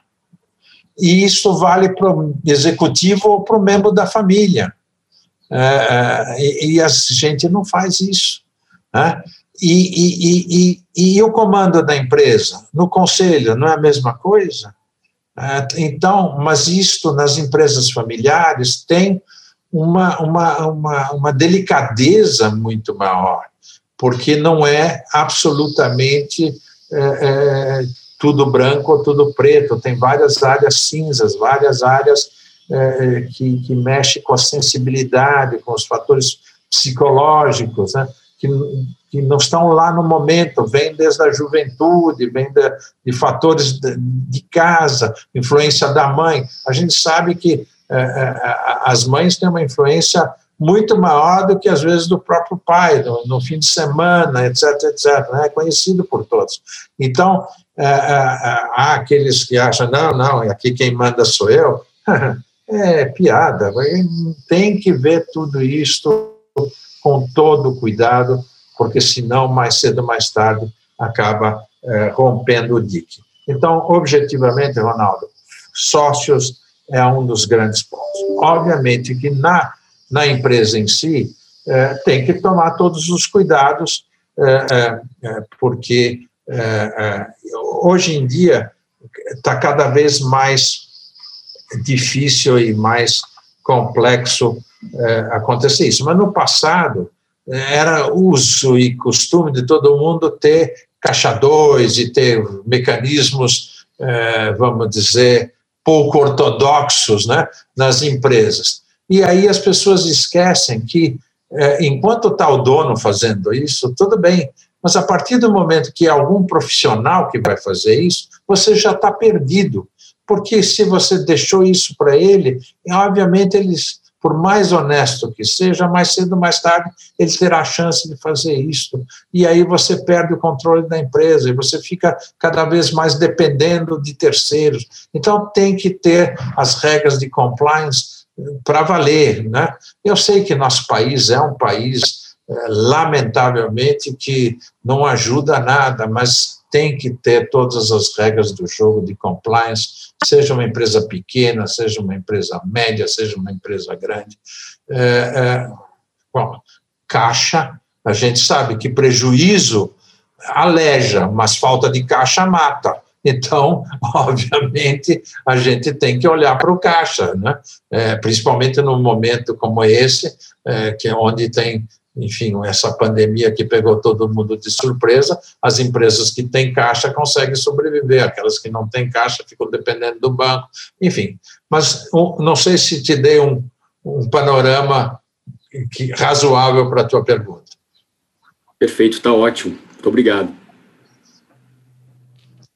E isso vale para o executivo ou para o membro da família. É, é, e, a gente não faz isso. Né? E, e, e, o comando da empresa? No conselho, não é a mesma coisa? É, então, mas isto nas empresas familiares tem uma, uma, uma, uma delicadeza muito maior, porque não é absolutamente é, é, tudo branco ou tudo preto, tem várias áreas cinzas, várias áreas é, que, que mexem com a sensibilidade, com os fatores psicológicos, né, que, que não estão lá no momento, vem desde a juventude, vem de, de fatores de, de casa, influência da mãe. A gente sabe que é, é, as mães têm uma influência muito maior do que às vezes do próprio pai, no, no fim de semana, etc, etc, né? é conhecido por todos. Então, é, é, há aqueles que acham, não, não, aqui quem manda sou eu, é piada, tem que ver tudo isto com todo cuidado, porque senão, mais cedo ou mais tarde, acaba é, rompendo o dique. Então, objetivamente, Ronaldo, sócios é um dos grandes pontos. Obviamente que na, na empresa em si é, tem que tomar todos os cuidados, é, é, é porque é, hoje em dia está cada vez mais difícil e mais complexo acontecer isso. Mas no passado era uso e costume de todo mundo ter caixa 2 e ter mecanismos, vamos dizer, pouco ortodoxos né, nas empresas. E aí as pessoas esquecem que, é, enquanto está o dono fazendo isso, tudo bem, mas a partir do momento que é algum profissional que vai fazer isso, você já está perdido. Porque se você deixou isso para ele, obviamente eles por mais honesto que seja, mais cedo ou mais tarde ele terá a chance de fazer isso. E aí você perde o controle da empresa e você fica cada vez mais dependendo de terceiros. Então tem que ter as regras de compliance eh, para valer. Né? Eu sei que nosso país é um país, é, lamentavelmente, que não ajuda nada, mas tem que ter todas as regras do jogo de compliance, seja uma empresa pequena, seja uma empresa média, seja uma empresa grande. É, é, bom, caixa, a gente sabe que prejuízo aleja, mas falta de caixa mata. Então, obviamente, a gente tem que olhar para o caixa, né? É, principalmente num momento como esse, é, que onde tem enfim, essa pandemia que pegou todo mundo de surpresa, as empresas que têm caixa conseguem sobreviver, aquelas que não têm caixa ficam dependendo do banco, enfim. Mas não sei se te dei um, um panorama que, razoável para a tua pergunta. Perfeito, está ótimo. Muito obrigado.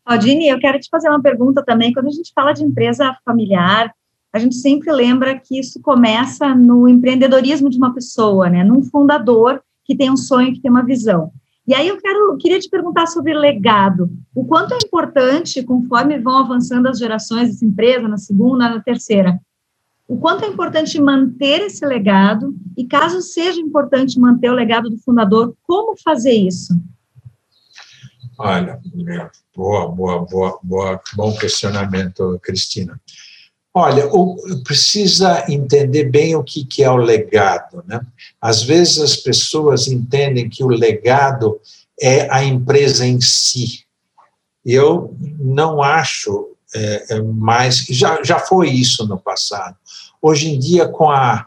Aldine, eu quero te fazer uma pergunta também. Quando a gente fala de empresa familiar, a gente sempre lembra que isso começa no empreendedorismo de uma pessoa, né? Num fundador que tem um sonho, que tem uma visão. E aí eu quero, queria te perguntar sobre legado. O quanto é importante, conforme vão avançando as gerações dessa empresa, na segunda, na terceira, o quanto é importante manter esse legado e, caso seja importante manter o legado do fundador, como fazer isso? Olha, boa, boa, boa, boa, bom questionamento, Cristina. Olha, precisa entender bem o que, que é o legado. Né? Às vezes as pessoas entendem que o legado é a empresa em si. Eu não acho é, é mais. Já, já foi isso no passado. Hoje em dia, com, a,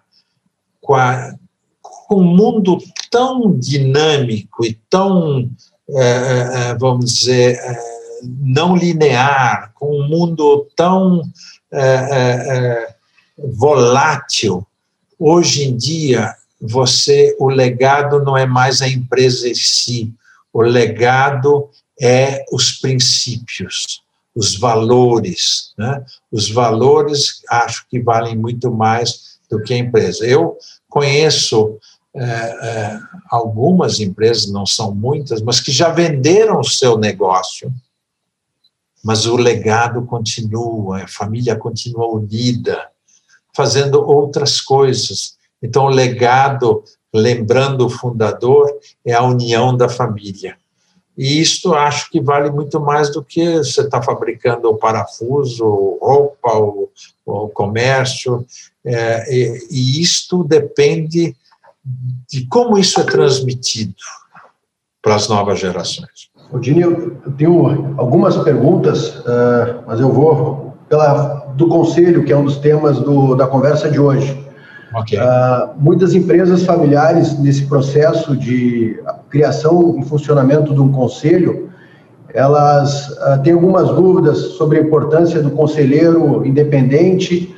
com, a, com um mundo tão dinâmico e tão, é, é, é vamos dizer, é, não linear, com um mundo tão é, é, é, volátil. Hoje em dia, você, o legado não é mais a empresa em si, o legado é os princípios, os valores. Né? Os valores acho que valem muito mais do que a empresa. Eu conheço é, é, algumas empresas, não são muitas, mas que já venderam o seu negócio mas o legado continua, a família continua unida, fazendo outras coisas. Então, o legado, lembrando o fundador, é a união da família. E isto acho que vale muito mais do que você está fabricando o parafuso, roupa, o, o comércio. É, e, e isto depende de como isso é transmitido para as novas gerações. Odine, eu tenho algumas perguntas, uh, mas eu vou pela do conselho, que é um dos temas do, da conversa de hoje. Okay. Uh, muitas empresas familiares, nesse processo de criação e funcionamento de um conselho, elas uh, têm algumas dúvidas sobre a importância do conselheiro independente,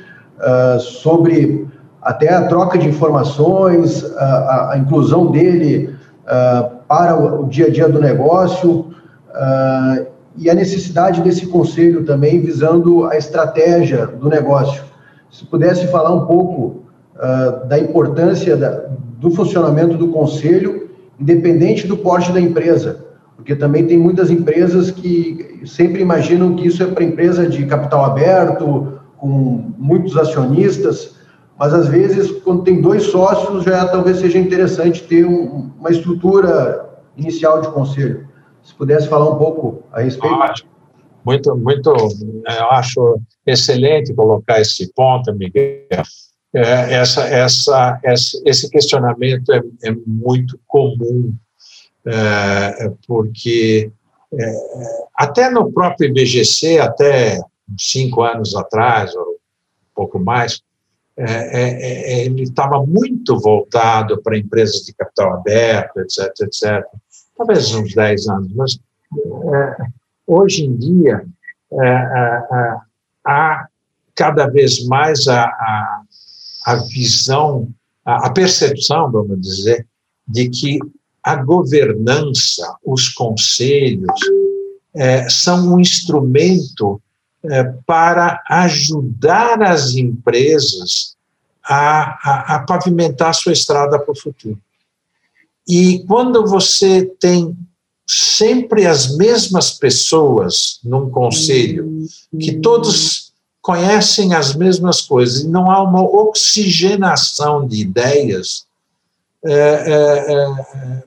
sobre até a troca de informações, a, a inclusão dele para o dia a dia do negócio uh, e a necessidade desse conselho também visando a estratégia do negócio. Se pudesse falar um pouco uh, da importância da, do funcionamento do conselho, independente do porte da empresa, porque também tem muitas empresas que sempre imaginam que isso é para empresa de capital aberto, com muitos acionistas, mas às vezes, quando tem dois sócios, já talvez seja interessante ter um, uma estrutura inicial de conselho. Se pudesse falar um pouco a respeito. Muito, muito, eu acho excelente colocar esse ponto, Miguel. É, essa, essa, esse questionamento é, é muito comum, é, porque é, até no próprio IBGC, até cinco anos atrás, ou um pouco mais, é, é, é, ele estava muito voltado para empresas de capital aberto, etc, etc. Talvez uns 10 anos, mas é, hoje em dia é, há cada vez mais a, a, a visão, a, a percepção, vamos dizer, de que a governança, os conselhos, é, são um instrumento é, para ajudar as empresas a, a, a pavimentar a sua estrada para o futuro. E quando você tem sempre as mesmas pessoas num conselho, que todos conhecem as mesmas coisas, e não há uma oxigenação de ideias, é, é, é,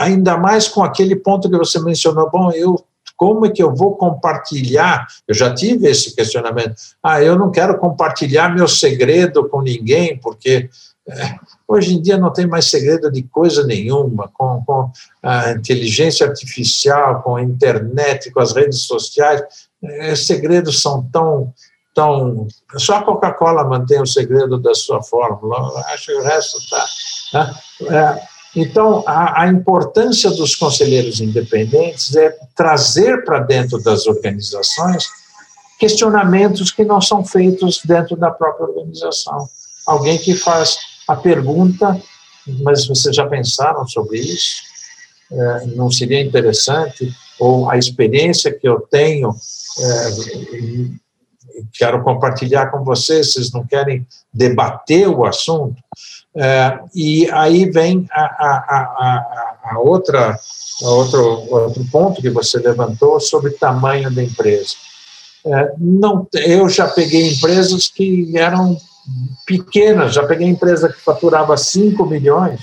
ainda mais com aquele ponto que você mencionou, bom, eu como é que eu vou compartilhar? Eu já tive esse questionamento. Ah, eu não quero compartilhar meu segredo com ninguém, porque é, hoje em dia não tem mais segredo de coisa nenhuma. Com, com a inteligência artificial, com a internet, com as redes sociais, é, segredos são tão tão só a Coca-Cola mantém o segredo da sua fórmula acho que o resto está né? é, então, a, a, importância dos conselheiros independentes é trazer para dentro das organizações questionamentos que não são feitos dentro da própria organização. Alguém que faz a pergunta, mas vocês já pensaram sobre isso? É, não seria interessante? ou a experiência que eu tenho, é, quero compartilhar com vocês, vocês não querem debater o assunto, é, e aí vem a, a, a, a outra, outro, outro ponto que você levantou sobre tamanho da empresa. É, não, eu já peguei empresas que eram pequenas, já peguei empresa que faturava 5 milhões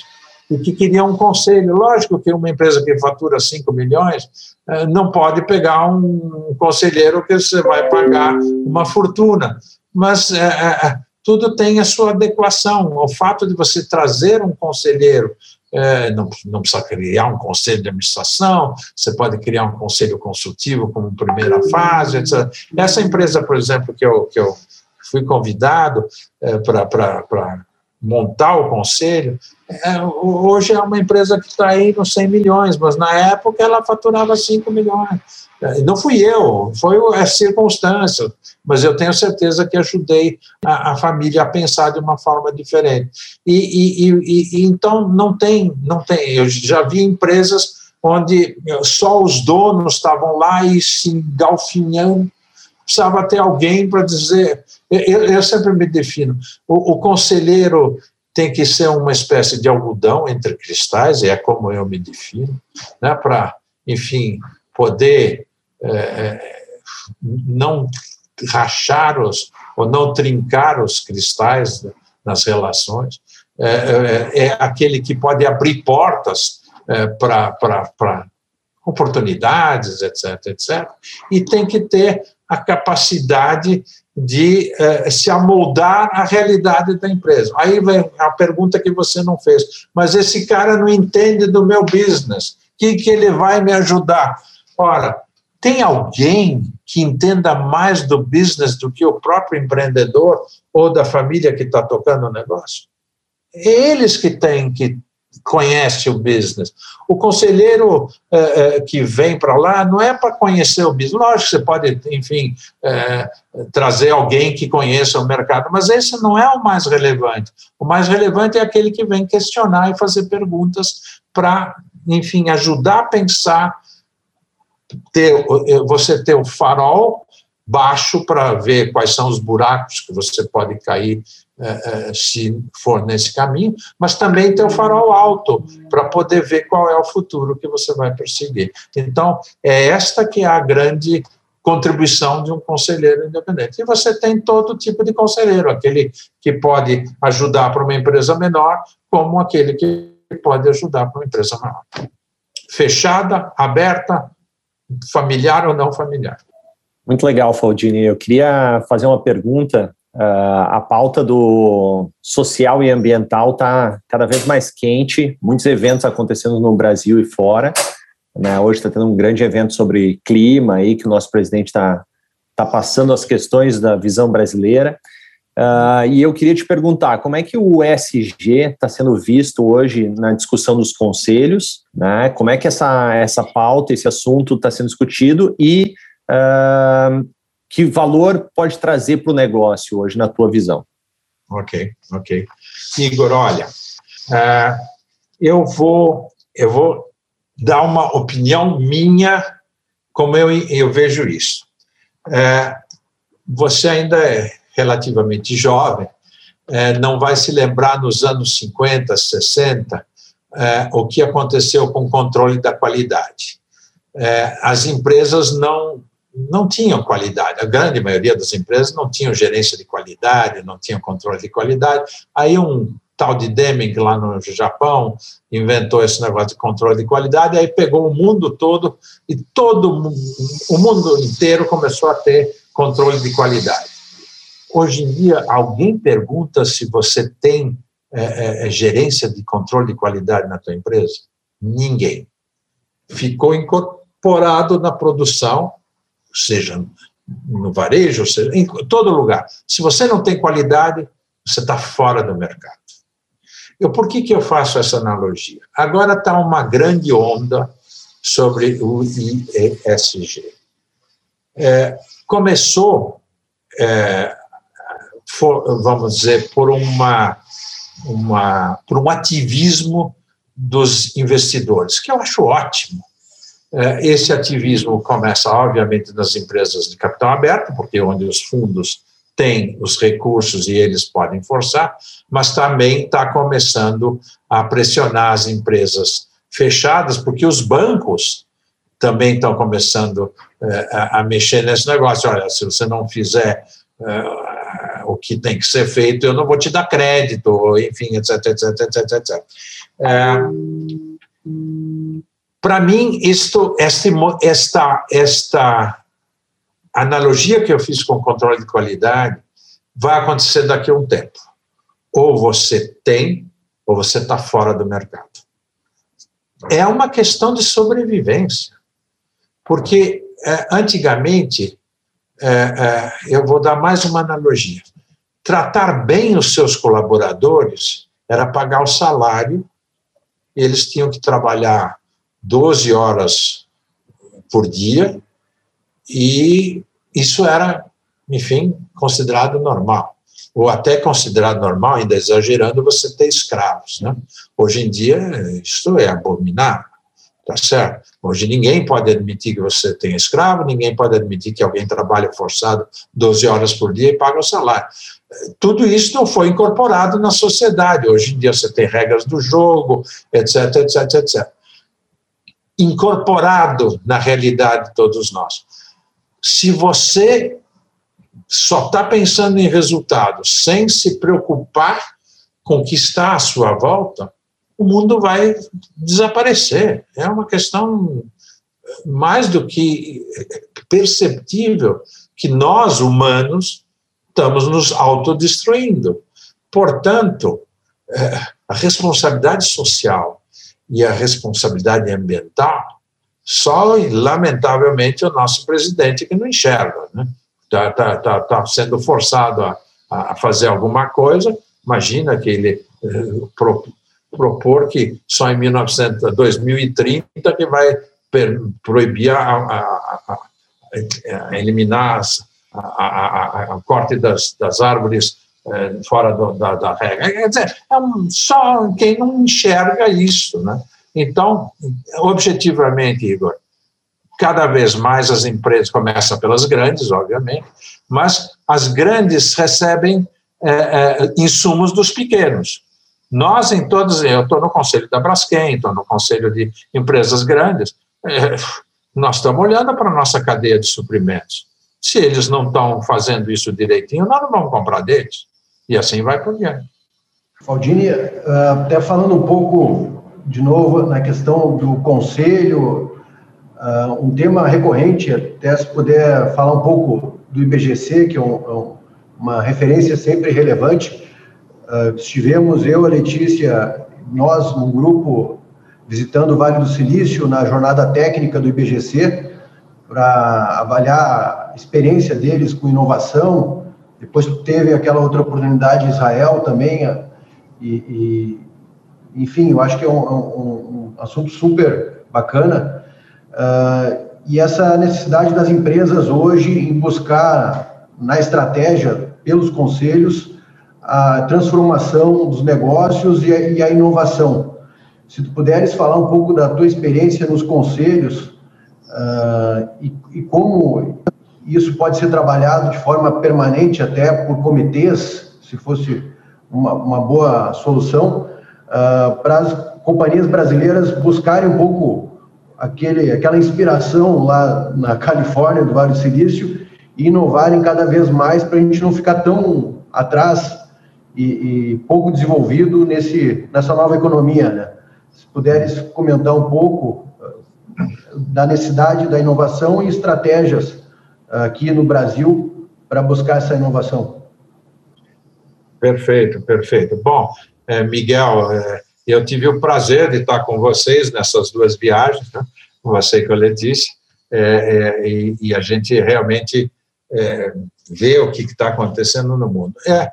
e que queria um conselho. Lógico que uma empresa que fatura 5 milhões é, não pode pegar um conselheiro que você vai pagar uma fortuna, mas tudo tem a sua adequação. O fato de você trazer um conselheiro, é, não, não, precisa criar um conselho de administração, você pode criar um conselho consultivo como primeira fase, etc. Essa empresa, por exemplo, que eu, que eu fui convidado é, para montar o conselho, é, hoje é uma empresa que está aí nos 100 milhões, mas na época ela faturava 5 milhões. É, não fui eu, foi a circunstância, mas eu tenho certeza que ajudei a, a família a pensar de uma forma diferente. E, e, e, e, então não tem, não tem. Eu já vi empresas onde só os donos estavam lá e se engalfinhando, precisava ter alguém para dizer. Eu, eu, sempre me defino. O, o conselheiro tem que ser uma espécie de algodão entre cristais, é como eu me defino, né, para, enfim, poder é, é, não rachar os, ou não trincar os cristais nas relações, é, é, é aquele que pode abrir portas é, para oportunidades, etc, etc, e tem que ter a capacidade de eh, se amoldar à realidade da empresa. Aí vem a pergunta que você não fez, mas esse cara não entende do meu business, o que, que ele vai me ajudar? Ora, tem alguém que entenda mais do business do que o próprio empreendedor ou da família que está tocando o negócio? É eles que têm que conhece o business. O conselheiro é, que vem para lá não é para conhecer o business. Lógico, você pode, enfim, é, trazer alguém que conheça o mercado, mas esse não é o mais relevante. O mais relevante é aquele que vem questionar e fazer perguntas para, enfim, ajudar a pensar ter, você ter o farol baixo para ver quais são os buracos que você pode cair se for nesse caminho, mas também ter o farol alto para poder ver qual é o futuro que você vai perseguir. Então, é esta que é a grande contribuição de um conselheiro independente. E você tem todo tipo de conselheiro, aquele que pode ajudar para uma empresa menor, como aquele que pode ajudar para uma empresa maior. Fechada, aberta, familiar ou não familiar. Muito legal, Faldini. Eu queria fazer uma pergunta. Uh, a pauta do social e ambiental está cada vez mais quente, muitos eventos acontecendo no Brasil e fora. Né? Hoje está tendo um grande evento sobre clima aí, que o nosso presidente está tá passando as questões da visão brasileira. Uh, e eu queria te perguntar, como é que o ESG está sendo visto hoje na discussão dos conselhos? Né? Como é que essa, essa pauta, esse assunto está sendo discutido e uh, que valor pode trazer para o negócio hoje, na tua visão? Ok, ok. Igor, olha, uh, eu, vou, eu vou dar uma opinião minha, como eu, eu vejo isso. você ainda é relativamente jovem, é, não vai se lembrar nos anos 50, 60, é, o que aconteceu com o controle da qualidade. É, as empresas não, não tinham qualidade, a grande maioria das empresas não tinham gerência de qualidade, não tinham controle de qualidade. Aí um tal de Deming lá no Japão inventou esse negócio de controle de qualidade, aí pegou o mundo todo e todo o mundo inteiro começou a ter controle de qualidade. Hoje em dia, alguém pergunta se você tem é, é, é, gerência de controle de qualidade na tua empresa? Ninguém. Ficou incorporado na produção, seja no varejo, seja em todo lugar. Se você não tem qualidade, você está fora do mercado. Eu, por que, que eu faço essa analogia? Agora está uma grande onda sobre o IESG. É, começou é, for, vamos dizer, por, uma, uma, por um ativismo dos investidores, que eu acho ótimo. Esse ativismo começa, obviamente, nas empresas de capital aberto, porque é onde os fundos têm os recursos e eles podem forçar, mas também está começando a pressionar as empresas fechadas, porque os bancos também estão começando é, a, a, mexer nesse negócio. Olha, se você não fizer é, o que tem que ser feito, eu não vou te dar crédito, enfim, etc, etc, etc, etc. Para mim, isto, esta, esta, esta analogia que eu fiz com o controle de qualidade vai acontecer daqui a um tempo. Ou você tem, ou você está fora do mercado. É uma questão de sobrevivência. Porque é, antigamente, é, é, eu vou dar mais uma analogia. Tratar bem os seus colaboradores era pagar o salário, eles tinham que trabalhar 12 horas por dia, e isso era, enfim, considerado normal. Ou até considerado normal, ainda exagerando, você ter escravos. Né? Hoje em dia, isso é abominável. Tá certo? Hoje ninguém pode admitir que você tem escravo, ninguém pode admitir que alguém trabalha forçado 12 horas por dia e paga o salário. Tudo isso não foi incorporado na sociedade. Hoje em dia você tem regras do jogo, etc, etc, etc. Incorporado na realidade de todos nós. Se você só está pensando em resultados sem se preocupar com o que está à sua volta, o mundo vai desaparecer. É uma questão mais do que perceptível que nós, humanos, estamos nos autodestruindo. Portanto, é, a responsabilidade social e a responsabilidade ambiental, só, lamentavelmente, o nosso presidente que não enxerga. Está né? tá, tá, tá, tá sendo forçado a, a fazer alguma coisa, imagina que ele uh, propor que só em 1900, 2030 que vai proibir a, a, a, a eliminar a, corte das, das árvores é, fora do, da, da, regra. Quer dizer, é um, só quem não enxerga isso. Né? Então, objetivamente, Igor, cada vez mais as empresas, começam pelas grandes, obviamente, mas as grandes recebem é, é, insumos dos pequenos. Nós, em todos, eu estou no conselho da Braskem, estou no conselho de empresas grandes, é, nós estamos olhando para a nossa cadeia de suprimentos. Se eles não estão fazendo isso direitinho, nós não vamos comprar deles. E assim vai por diante. Faldini, ah, até falando um pouco, de novo, na questão do conselho, ah, um tema recorrente, até se puder falar um pouco do IBGC, que é, é uma referência sempre relevante, Uh, estivemos, eu, a Letícia, nós, num grupo, visitando o Vale do Silício, na jornada técnica do IBGC, para avaliar a experiência deles com inovação. Depois teve aquela outra oportunidade em Israel também. E, e enfim, eu acho que é um, um, um assunto super bacana. Uh, e essa necessidade das empresas hoje em buscar na estratégia, pelos conselhos, a transformação dos negócios e a, e a, inovação. Se tu puderes falar um pouco da tua experiência nos conselhos uh, e, e, como isso pode ser trabalhado de forma permanente até por comitês, se fosse uma, uma boa solução, uh, para as companhias brasileiras buscarem um pouco aquele, aquela inspiração lá na Califórnia, do Vale do Silício, e inovarem cada vez mais para a gente não ficar tão atrás e, e, pouco desenvolvido nesse, nessa nova economia. Né? Se puderes comentar um pouco uh, da necessidade da inovação e estratégias aqui no Brasil para buscar essa inovação. Perfeito, perfeito. Bom, é, Miguel, é, eu tive o prazer de estar com vocês nessas duas viagens, né? com você e com a Letícia, é, é e, e, a gente realmente é, vê o que está acontecendo no mundo. É,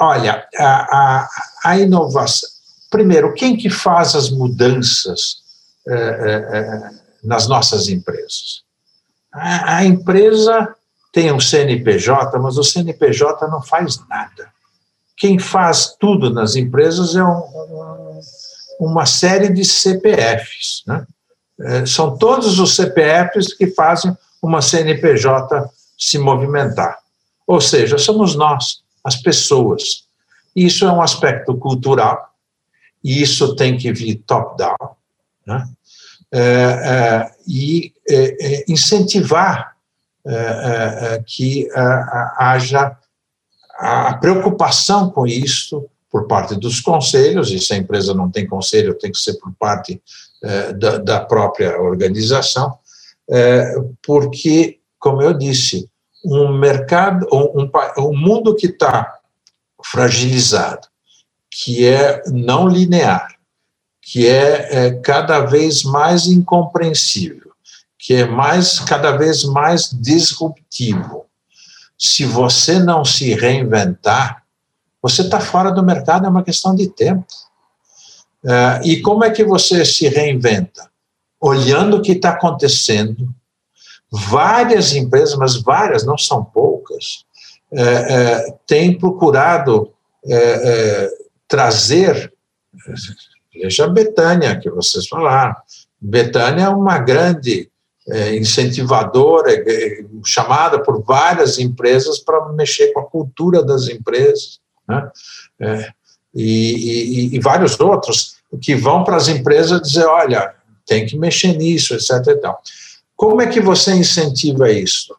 olha, a, a, a, inovação. Primeiro, quem que faz as mudanças nas nossas empresas? A, a, empresa tem um CNPJ, mas o CNPJ não faz nada. Quem faz tudo nas empresas é um, uma série de CPFs. Né? É, são todos os CPFs que fazem uma CNPJ se movimentar. Ou seja, somos nós, as pessoas. Isso é um aspecto cultural, e isso tem que vir top-down, né? É, é, e é, é incentivar é, que haja a preocupação com isso por parte dos conselhos, e se a empresa não tem conselho, tem que ser por parte da, da, própria organização, porque, como eu disse, um mercado, um, um mundo que está fragilizado, que é não linear, que é, é, cada vez mais incompreensível, que é mais cada vez mais disruptivo. Se você não se reinventar, você está fora do mercado, é uma questão de tempo. É, e como é que você se reinventa? Olhando o que está acontecendo, várias empresas, mas várias, não são poucas, é, é, têm procurado é, é trazer A Betânia, que vocês falaram. Betânia é uma grande é, incentivadora, é, chamada por várias empresas para mexer com a cultura das empresas, né? É, e, e, e, vários outros que vão para as empresas dizer, olha, tem que mexer nisso, etc. Como é que você incentiva isso?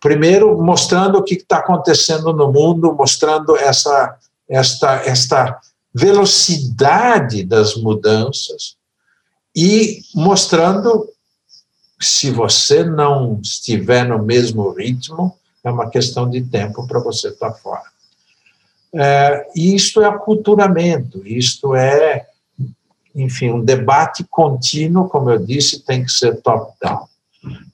Primeiro, mostrando o que está acontecendo no mundo, mostrando essa, esta, esta velocidade das mudanças e mostrando se você não estiver no mesmo ritmo, é uma questão de tempo para você estar fora. É, isto é aculturamento, isto é, enfim, um debate contínuo, como eu disse, tem que ser top-down.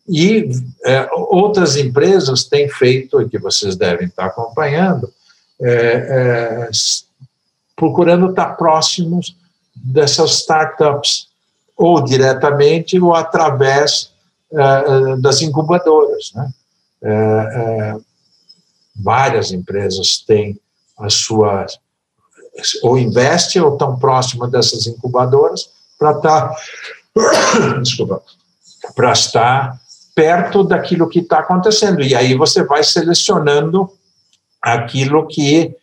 E é, outras empresas têm feito, e que vocês devem estar acompanhando, é, é procurando estar próximos dessas startups, ou diretamente ou através uh, das incubadoras. Né? Uh, uh, várias empresas têm as suas, ou investem ou estão próximas dessas incubadoras para estar, desculpa, para estar perto daquilo que está acontecendo. E aí você vai selecionando aquilo que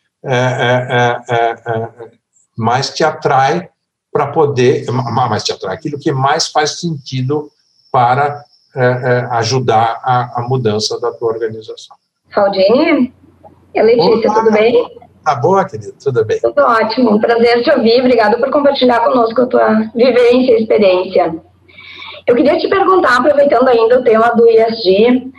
mais te atrai para poder, mais te atrai, aquilo que mais faz sentido para ajudar a, a, mudança da tua organização. Claudine? É Letícia, Olá. tudo bem? Tá boa, querido, tudo bem. Tudo ótimo, prazer te ouvir, obrigado por compartilhar conosco a tua vivência e experiência. Eu queria te perguntar, aproveitando ainda o tema do ISG,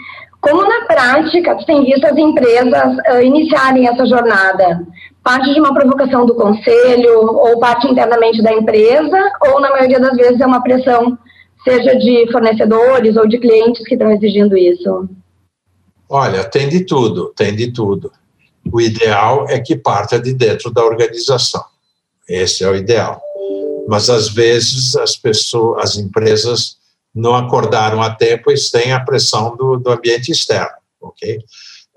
como na prática tem visto as empresas uh, iniciarem essa jornada? Parte de uma provocação do conselho ou parte internamente da empresa ou na maioria das vezes é uma pressão seja de fornecedores ou de clientes que estão exigindo isso? Olha, tem de tudo, tem de tudo. O ideal é que parta de dentro da organização. Esse é o ideal. Mas às vezes as pessoas, as empresas não acordaram a tempo e têm a pressão do, do ambiente externo, ok?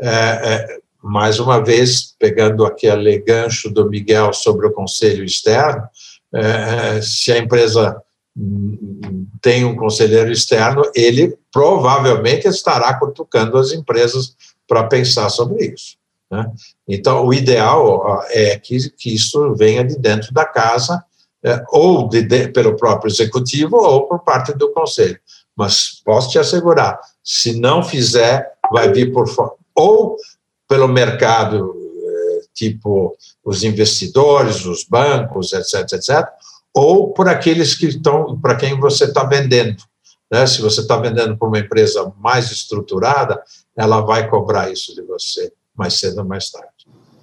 É, é, mais uma vez, pegando aquele gancho do Miguel sobre o conselho externo, é, se a empresa tem um conselheiro externo, ele provavelmente estará cutucando as empresas para pensar sobre isso. Né? Então, o ideal é que, que isso venha de dentro da casa é, ou de, de, pelo próprio executivo ou por parte do conselho. Mas posso te assegurar, se não fizer, vai vir por. Ou pelo mercado, é, tipo os investidores, os bancos, etc, etc, ou por aqueles que estão, para quem você está vendendo. Né? Se você está vendendo para uma empresa mais estruturada, ela vai cobrar isso de você mais cedo ou mais tarde.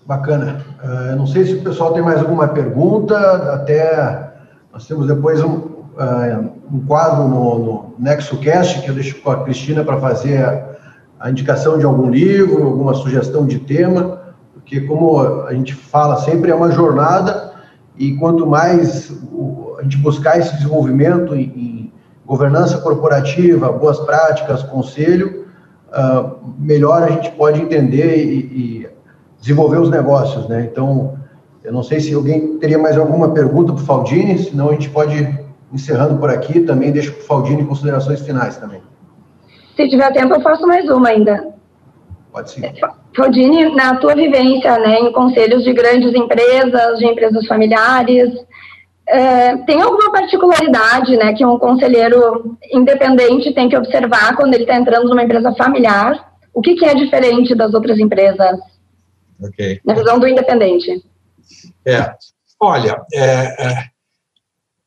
Bacana. Uh, não sei se o pessoal tem mais alguma pergunta, até nós temos depois um, uh, um quadro no, no NexoCast, que eu deixo com a Cristina para fazer a, a, indicação de algum livro, alguma sugestão de tema, porque como a gente fala sempre, é uma jornada e quanto mais a gente buscar esse desenvolvimento em, em governança corporativa, boas práticas, conselho, uh, melhor a gente pode entender e, e desenvolver os negócios, né? Então, eu não sei se alguém teria mais alguma pergunta para o Faldini, senão a gente pode encerrando por aqui, também deixo para o Faldini considerações finais também. Se tiver tempo, eu faço mais uma ainda. Pode ser. Faldini, na tua vivência né, em conselhos de grandes empresas, de empresas familiares, é, tem alguma particularidade né, que um conselheiro independente tem que observar quando ele está entrando numa empresa familiar? O que, que é diferente das outras empresas? Okay. Na visão do independente. É, olha, é, é,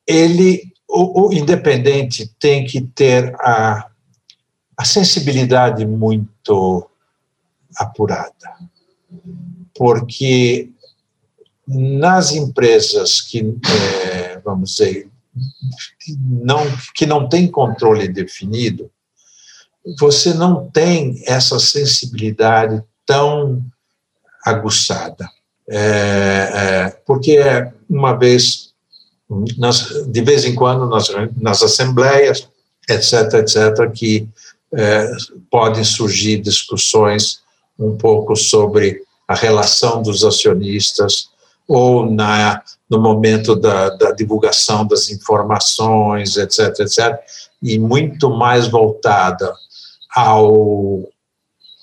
ele, o, o, independente tem que ter a, a sensibilidade muito apurada, porque nas empresas que, é, vamos dizer, não, que não tem controle definido, você não tem essa sensibilidade tão aguçada. É, é, porque uma vez, de vez em quando, nas, nas assembleias, etc., etc., que é, podem surgir discussões um pouco sobre a relação dos acionistas ou na, no momento da, da divulgação das informações, etc., etc., e muito mais voltada ao,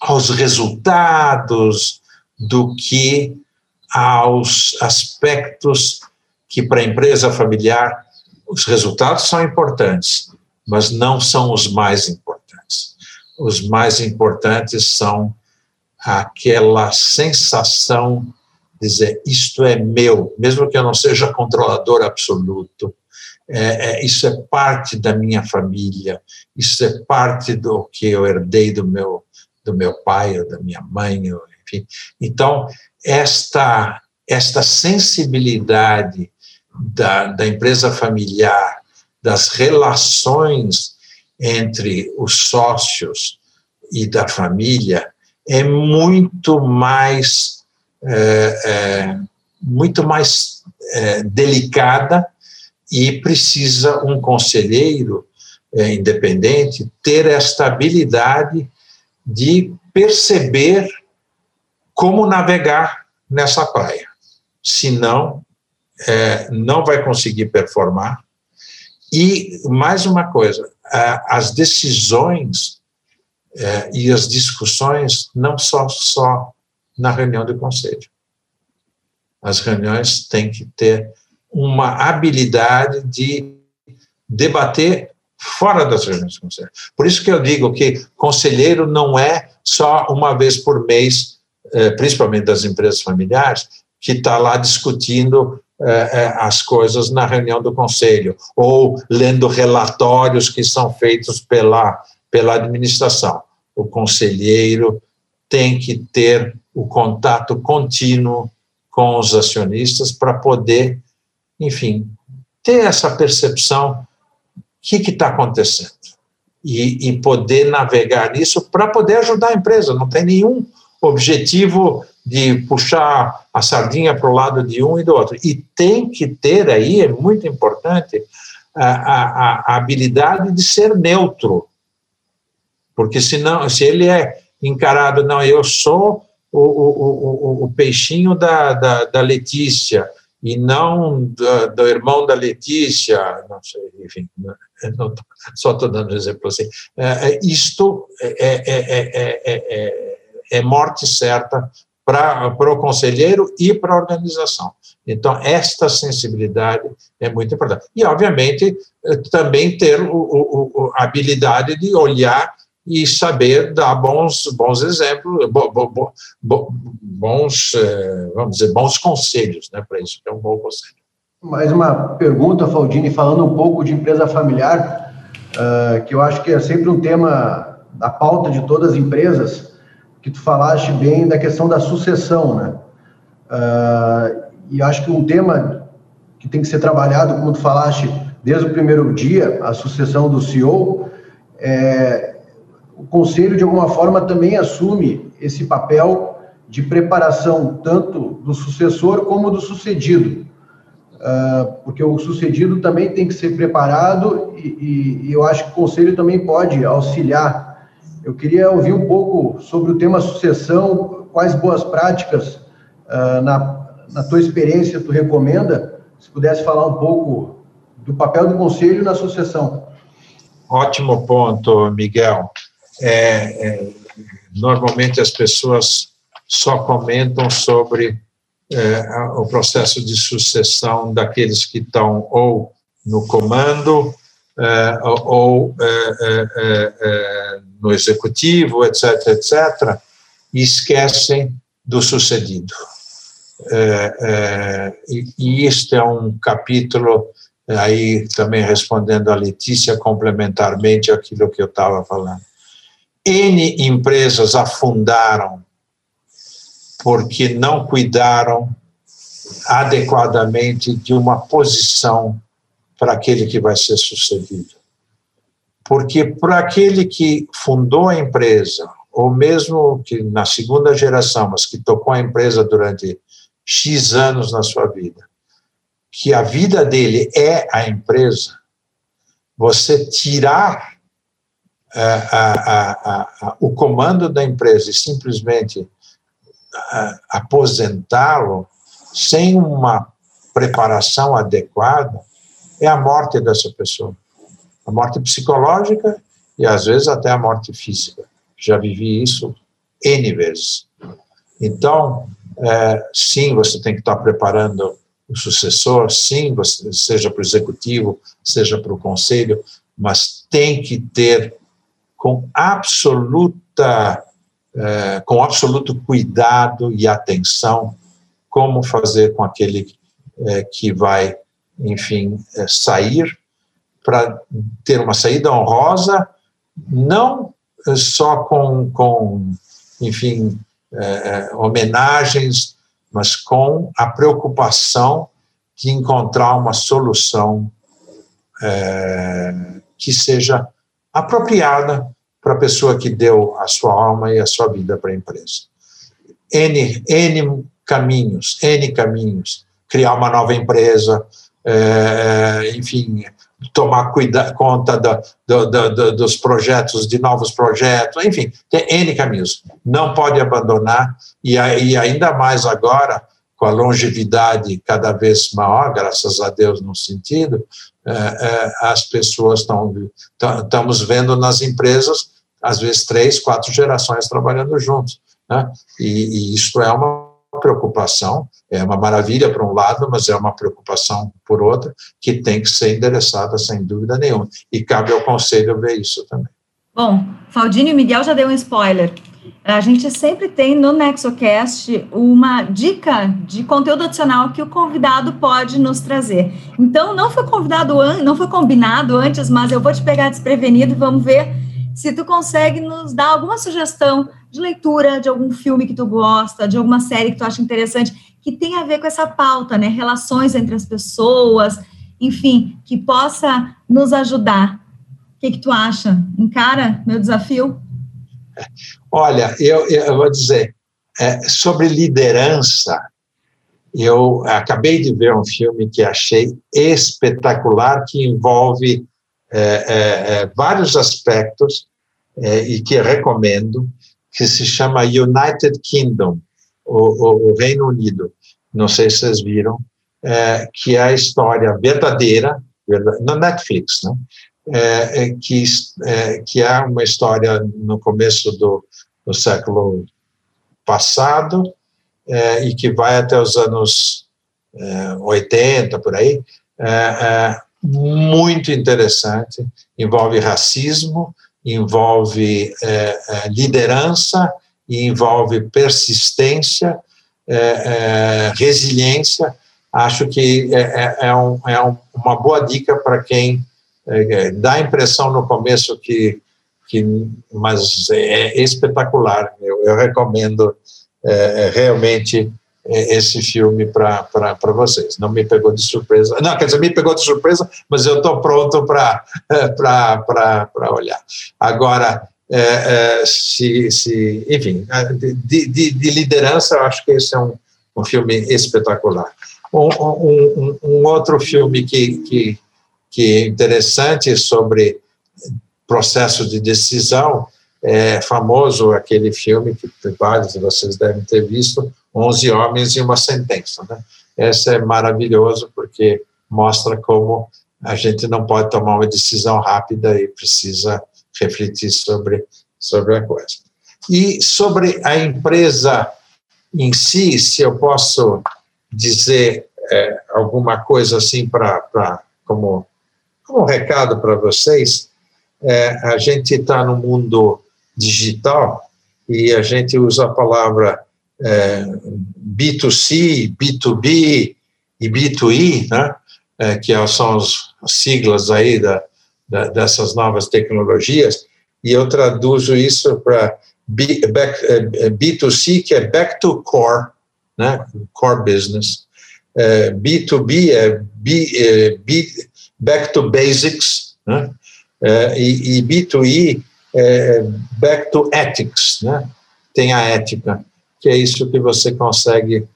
aos resultados do que aos aspectos que, para a empresa familiar, os resultados são importantes, mas não são os mais importantes. Os mais importantes são aquela sensação de dizer isto é meu, mesmo que eu não seja controlador absoluto, é, é, isso é parte da minha família, isso é parte do que eu herdei do meu, do meu pai ou da minha mãe, Então, esta, esta sensibilidade da, da empresa familiar, das relações entre os sócios e da família, é muito mais, é, é, muito mais é, delicada e precisa um conselheiro é, independente ter esta habilidade de perceber como navegar nessa praia. Senão, é, não vai conseguir performar. E, mais uma coisa, as decisões é, e as discussões não só, só na reunião do conselho. As reuniões têm que ter uma habilidade de debater fora das reuniões do conselho. Por isso que eu digo que conselheiro não é só uma vez por mês principalmente das empresas familiares, que está lá discutindo eh, eh, as coisas na reunião do conselho, ou lendo relatórios que são feitos pela, pela administração. O conselheiro tem que ter o contato contínuo com os acionistas para poder, enfim, ter essa percepção o que está acontecendo e, e, poder navegar nisso para poder ajudar a empresa. Não tem nenhum objetivo de puxar a sardinha para o lado de um e do outro. E tem que ter aí, é muito importante, a, a, a habilidade de ser neutro. Porque senão, se ele é encarado, não, eu sou o, o, o, o peixinho da, da, da, Letícia e não do, do, irmão da Letícia, não sei, enfim, não, só estou dando um exemplo assim. É, é isto é, é, é é morte certa para o conselheiro e para a organização. Então, esta sensibilidade é muito importante. E, obviamente, eh, também ter o, a habilidade de olhar e saber dar bons, bons exemplos, bo, bo, bo, bons, eh, vamos dizer, bons conselhos, né, para isso, que é um bom conselho. Mais uma pergunta, Faldini, falando um pouco de empresa familiar, uh, que eu acho que é sempre um tema da pauta de todas as empresas, que tu falaste bem da questão da sucessão, né? Uh, e acho que um tema que tem que ser trabalhado, como tu falaste, desde o primeiro dia, a sucessão do CEO, é, o conselho de alguma forma também assume esse papel de preparação tanto do sucessor como do sucedido, uh, porque o sucedido também tem que ser preparado e, e, e eu acho que o conselho também pode auxiliar eu queria ouvir um pouco sobre o tema sucessão, quais boas práticas, uh, na, na tua experiência, tu recomenda? Se pudesse falar um pouco do papel do conselho na sucessão. Ótimo ponto, Miguel. É, é, normalmente as pessoas só comentam sobre é, o processo de sucessão daqueles que estão ou no comando é, ou é, é, no executivo, etc., etc., e esquecem do sucedido. e, e este é um capítulo aí também respondendo a Letícia complementarmente aquilo que eu estava falando. N empresas afundaram porque não cuidaram adequadamente de uma posição para aquele que vai ser sucedido. Porque para aquele que fundou a empresa, ou mesmo que na segunda geração, mas que tocou a empresa durante X anos na sua vida, que a vida dele é a empresa, você tirar a, o comando da empresa e simplesmente aposentá-lo sem uma preparação adequada é a morte dessa pessoa. A morte psicológica e às vezes até a morte física. Já vivi isso N vezes. Então, é, sim, você tem que estar preparando o sucessor, sim, você, seja para o executivo, seja para o conselho, mas tem que ter com absoluta, é, com absoluto cuidado e atenção como fazer com aquele é, que vai, enfim, é, sair para ter uma saída honrosa, não só com, com enfim, é, homenagens mas com a preocupação de encontrar uma solução que seja apropriada para a pessoa que deu a sua alma e a sua vida para a empresa. N, N caminhos, N caminhos. Criar uma nova empresa, é, enfim, tomar cuida, conta da, do, do, do, dos projetos, de novos projetos, enfim, tem N caminhos. Não pode abandonar, e, e ainda mais agora, com a longevidade cada vez maior, graças a Deus, no sentido, é, é, as pessoas estão. Estamos vendo nas empresas, às vezes, três, quatro gerações trabalhando juntos. Né? E, e isso é uma preocupação, é uma maravilha por um lado, mas é uma preocupação por outra, que tem que ser endereçada sem dúvida nenhuma. E cabe ao Conselho ver isso também. Bom, Faldini e Miguel já deu um spoiler. A gente sempre tem no NexoCast uma dica de conteúdo adicional que o convidado pode nos trazer. Então, não foi convidado, não foi combinado antes, mas eu vou te pegar desprevenido e vamos ver se tu consegue nos dar alguma sugestão de leitura de algum filme que tu gosta, de alguma série que tu acha interessante, que tem a ver com essa pauta, né? Relações entre as pessoas, enfim, que possa nos ajudar. O que, que tu acha? Encara meu desafio? Olha, eu, eu vou dizer, é, sobre liderança, eu acabei de ver um filme que achei espetacular, que envolve é, é, é, vários aspectos é, e que recomendo, que se chama United Kingdom, o, o, o Reino Unido. Não sei se vocês viram, é, que é a história verdadeira, na Netflix, né? É, que, que é uma história no começo do, do século passado e que vai até os anos 80, por aí, muito interessante, envolve racismo, envolve é, é, liderança, envolve persistência, é, é resiliência. Acho que é, é, é um, um, uma boa dica para quem dá a impressão no começo que, que mas é espetacular. Eu, eu recomendo realmente é, esse filme para vocês. Não me pegou de surpresa. Não, quer dizer, me pegou de surpresa, mas eu estou pronto para olhar. Agora, é, é, se, se, enfim, de, de, de, liderança, eu acho que esse é um, um filme espetacular. Um, um, um, outro filme que, que, que é interessante sobre processo de decisão é famoso aquele filme que vários de vocês devem ter visto, 11 homens e uma sentença. Né? Esse é maravilhoso porque mostra como a gente não pode tomar uma decisão rápida e precisa refletir sobre, sobre a coisa. E sobre a empresa em si, se eu posso dizer é, alguma coisa assim para como, como um recado para vocês, é, a gente está no mundo digital e a gente usa a palavra é, B2C, B2B e B2E, né? É, que são as siglas aí da, da, dessas novas tecnologias, e eu traduzo isso para B, B2C, é, que é back to core, né? core business, é, B2B é B, é B, back to basics, né? É, e, e, B2E é back to ethics, né? tem a ética, que é isso que você consegue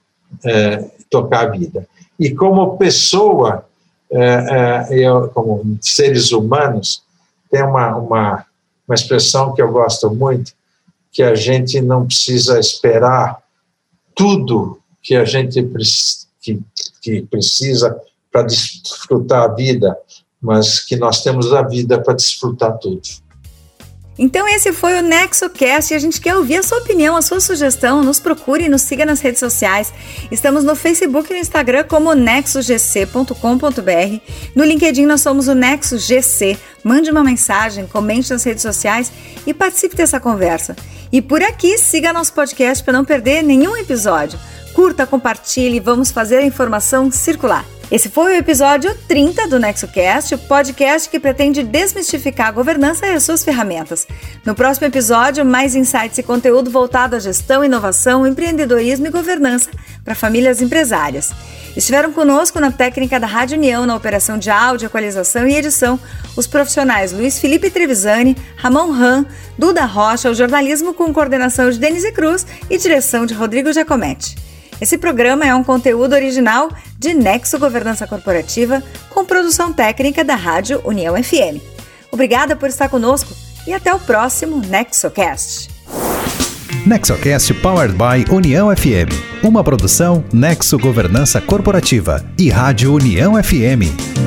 é, tocar a vida. E como pessoa, é, é, eu, como seres humanos, tem uma, uma, uma expressão que eu gosto muito, que a gente não precisa esperar tudo que a gente que, que precisa para desfrutar a vida, mas que nós temos a vida para desfrutar tudo. Então esse foi o NexoCast e a gente quer ouvir a sua opinião, a sua sugestão. Nos procure e nos siga nas redes sociais. Estamos no Facebook e no Instagram como nexogc.com.br. No LinkedIn nós somos o NexoGC. Mande uma mensagem, comente nas redes sociais e participe dessa conversa. E por aqui, siga nosso podcast para não perder nenhum episódio. Curta, compartilhe, vamos fazer a informação circular. Esse foi o episódio 30 do NexoCast, o podcast que pretende desmistificar a governança e as suas ferramentas. No próximo episódio, mais insights e conteúdo voltado à gestão, inovação, empreendedorismo e governança para famílias empresárias. Estiveram conosco na técnica da Rádio União, na operação de áudio, equalização e edição, os profissionais Luiz Felipe Trevisani, Ramon Ram, Duda Rocha, o jornalismo com coordenação de Denise Cruz e direção de Rodrigo Giacometti. Esse programa é um conteúdo original de Nexo Governança Corporativa, com produção técnica da Rádio União FM. Obrigada por estar conosco e até o próximo NexoCast. NexoCast Powered by União FM. Uma produção Nexo Governança Corporativa e Rádio União FM.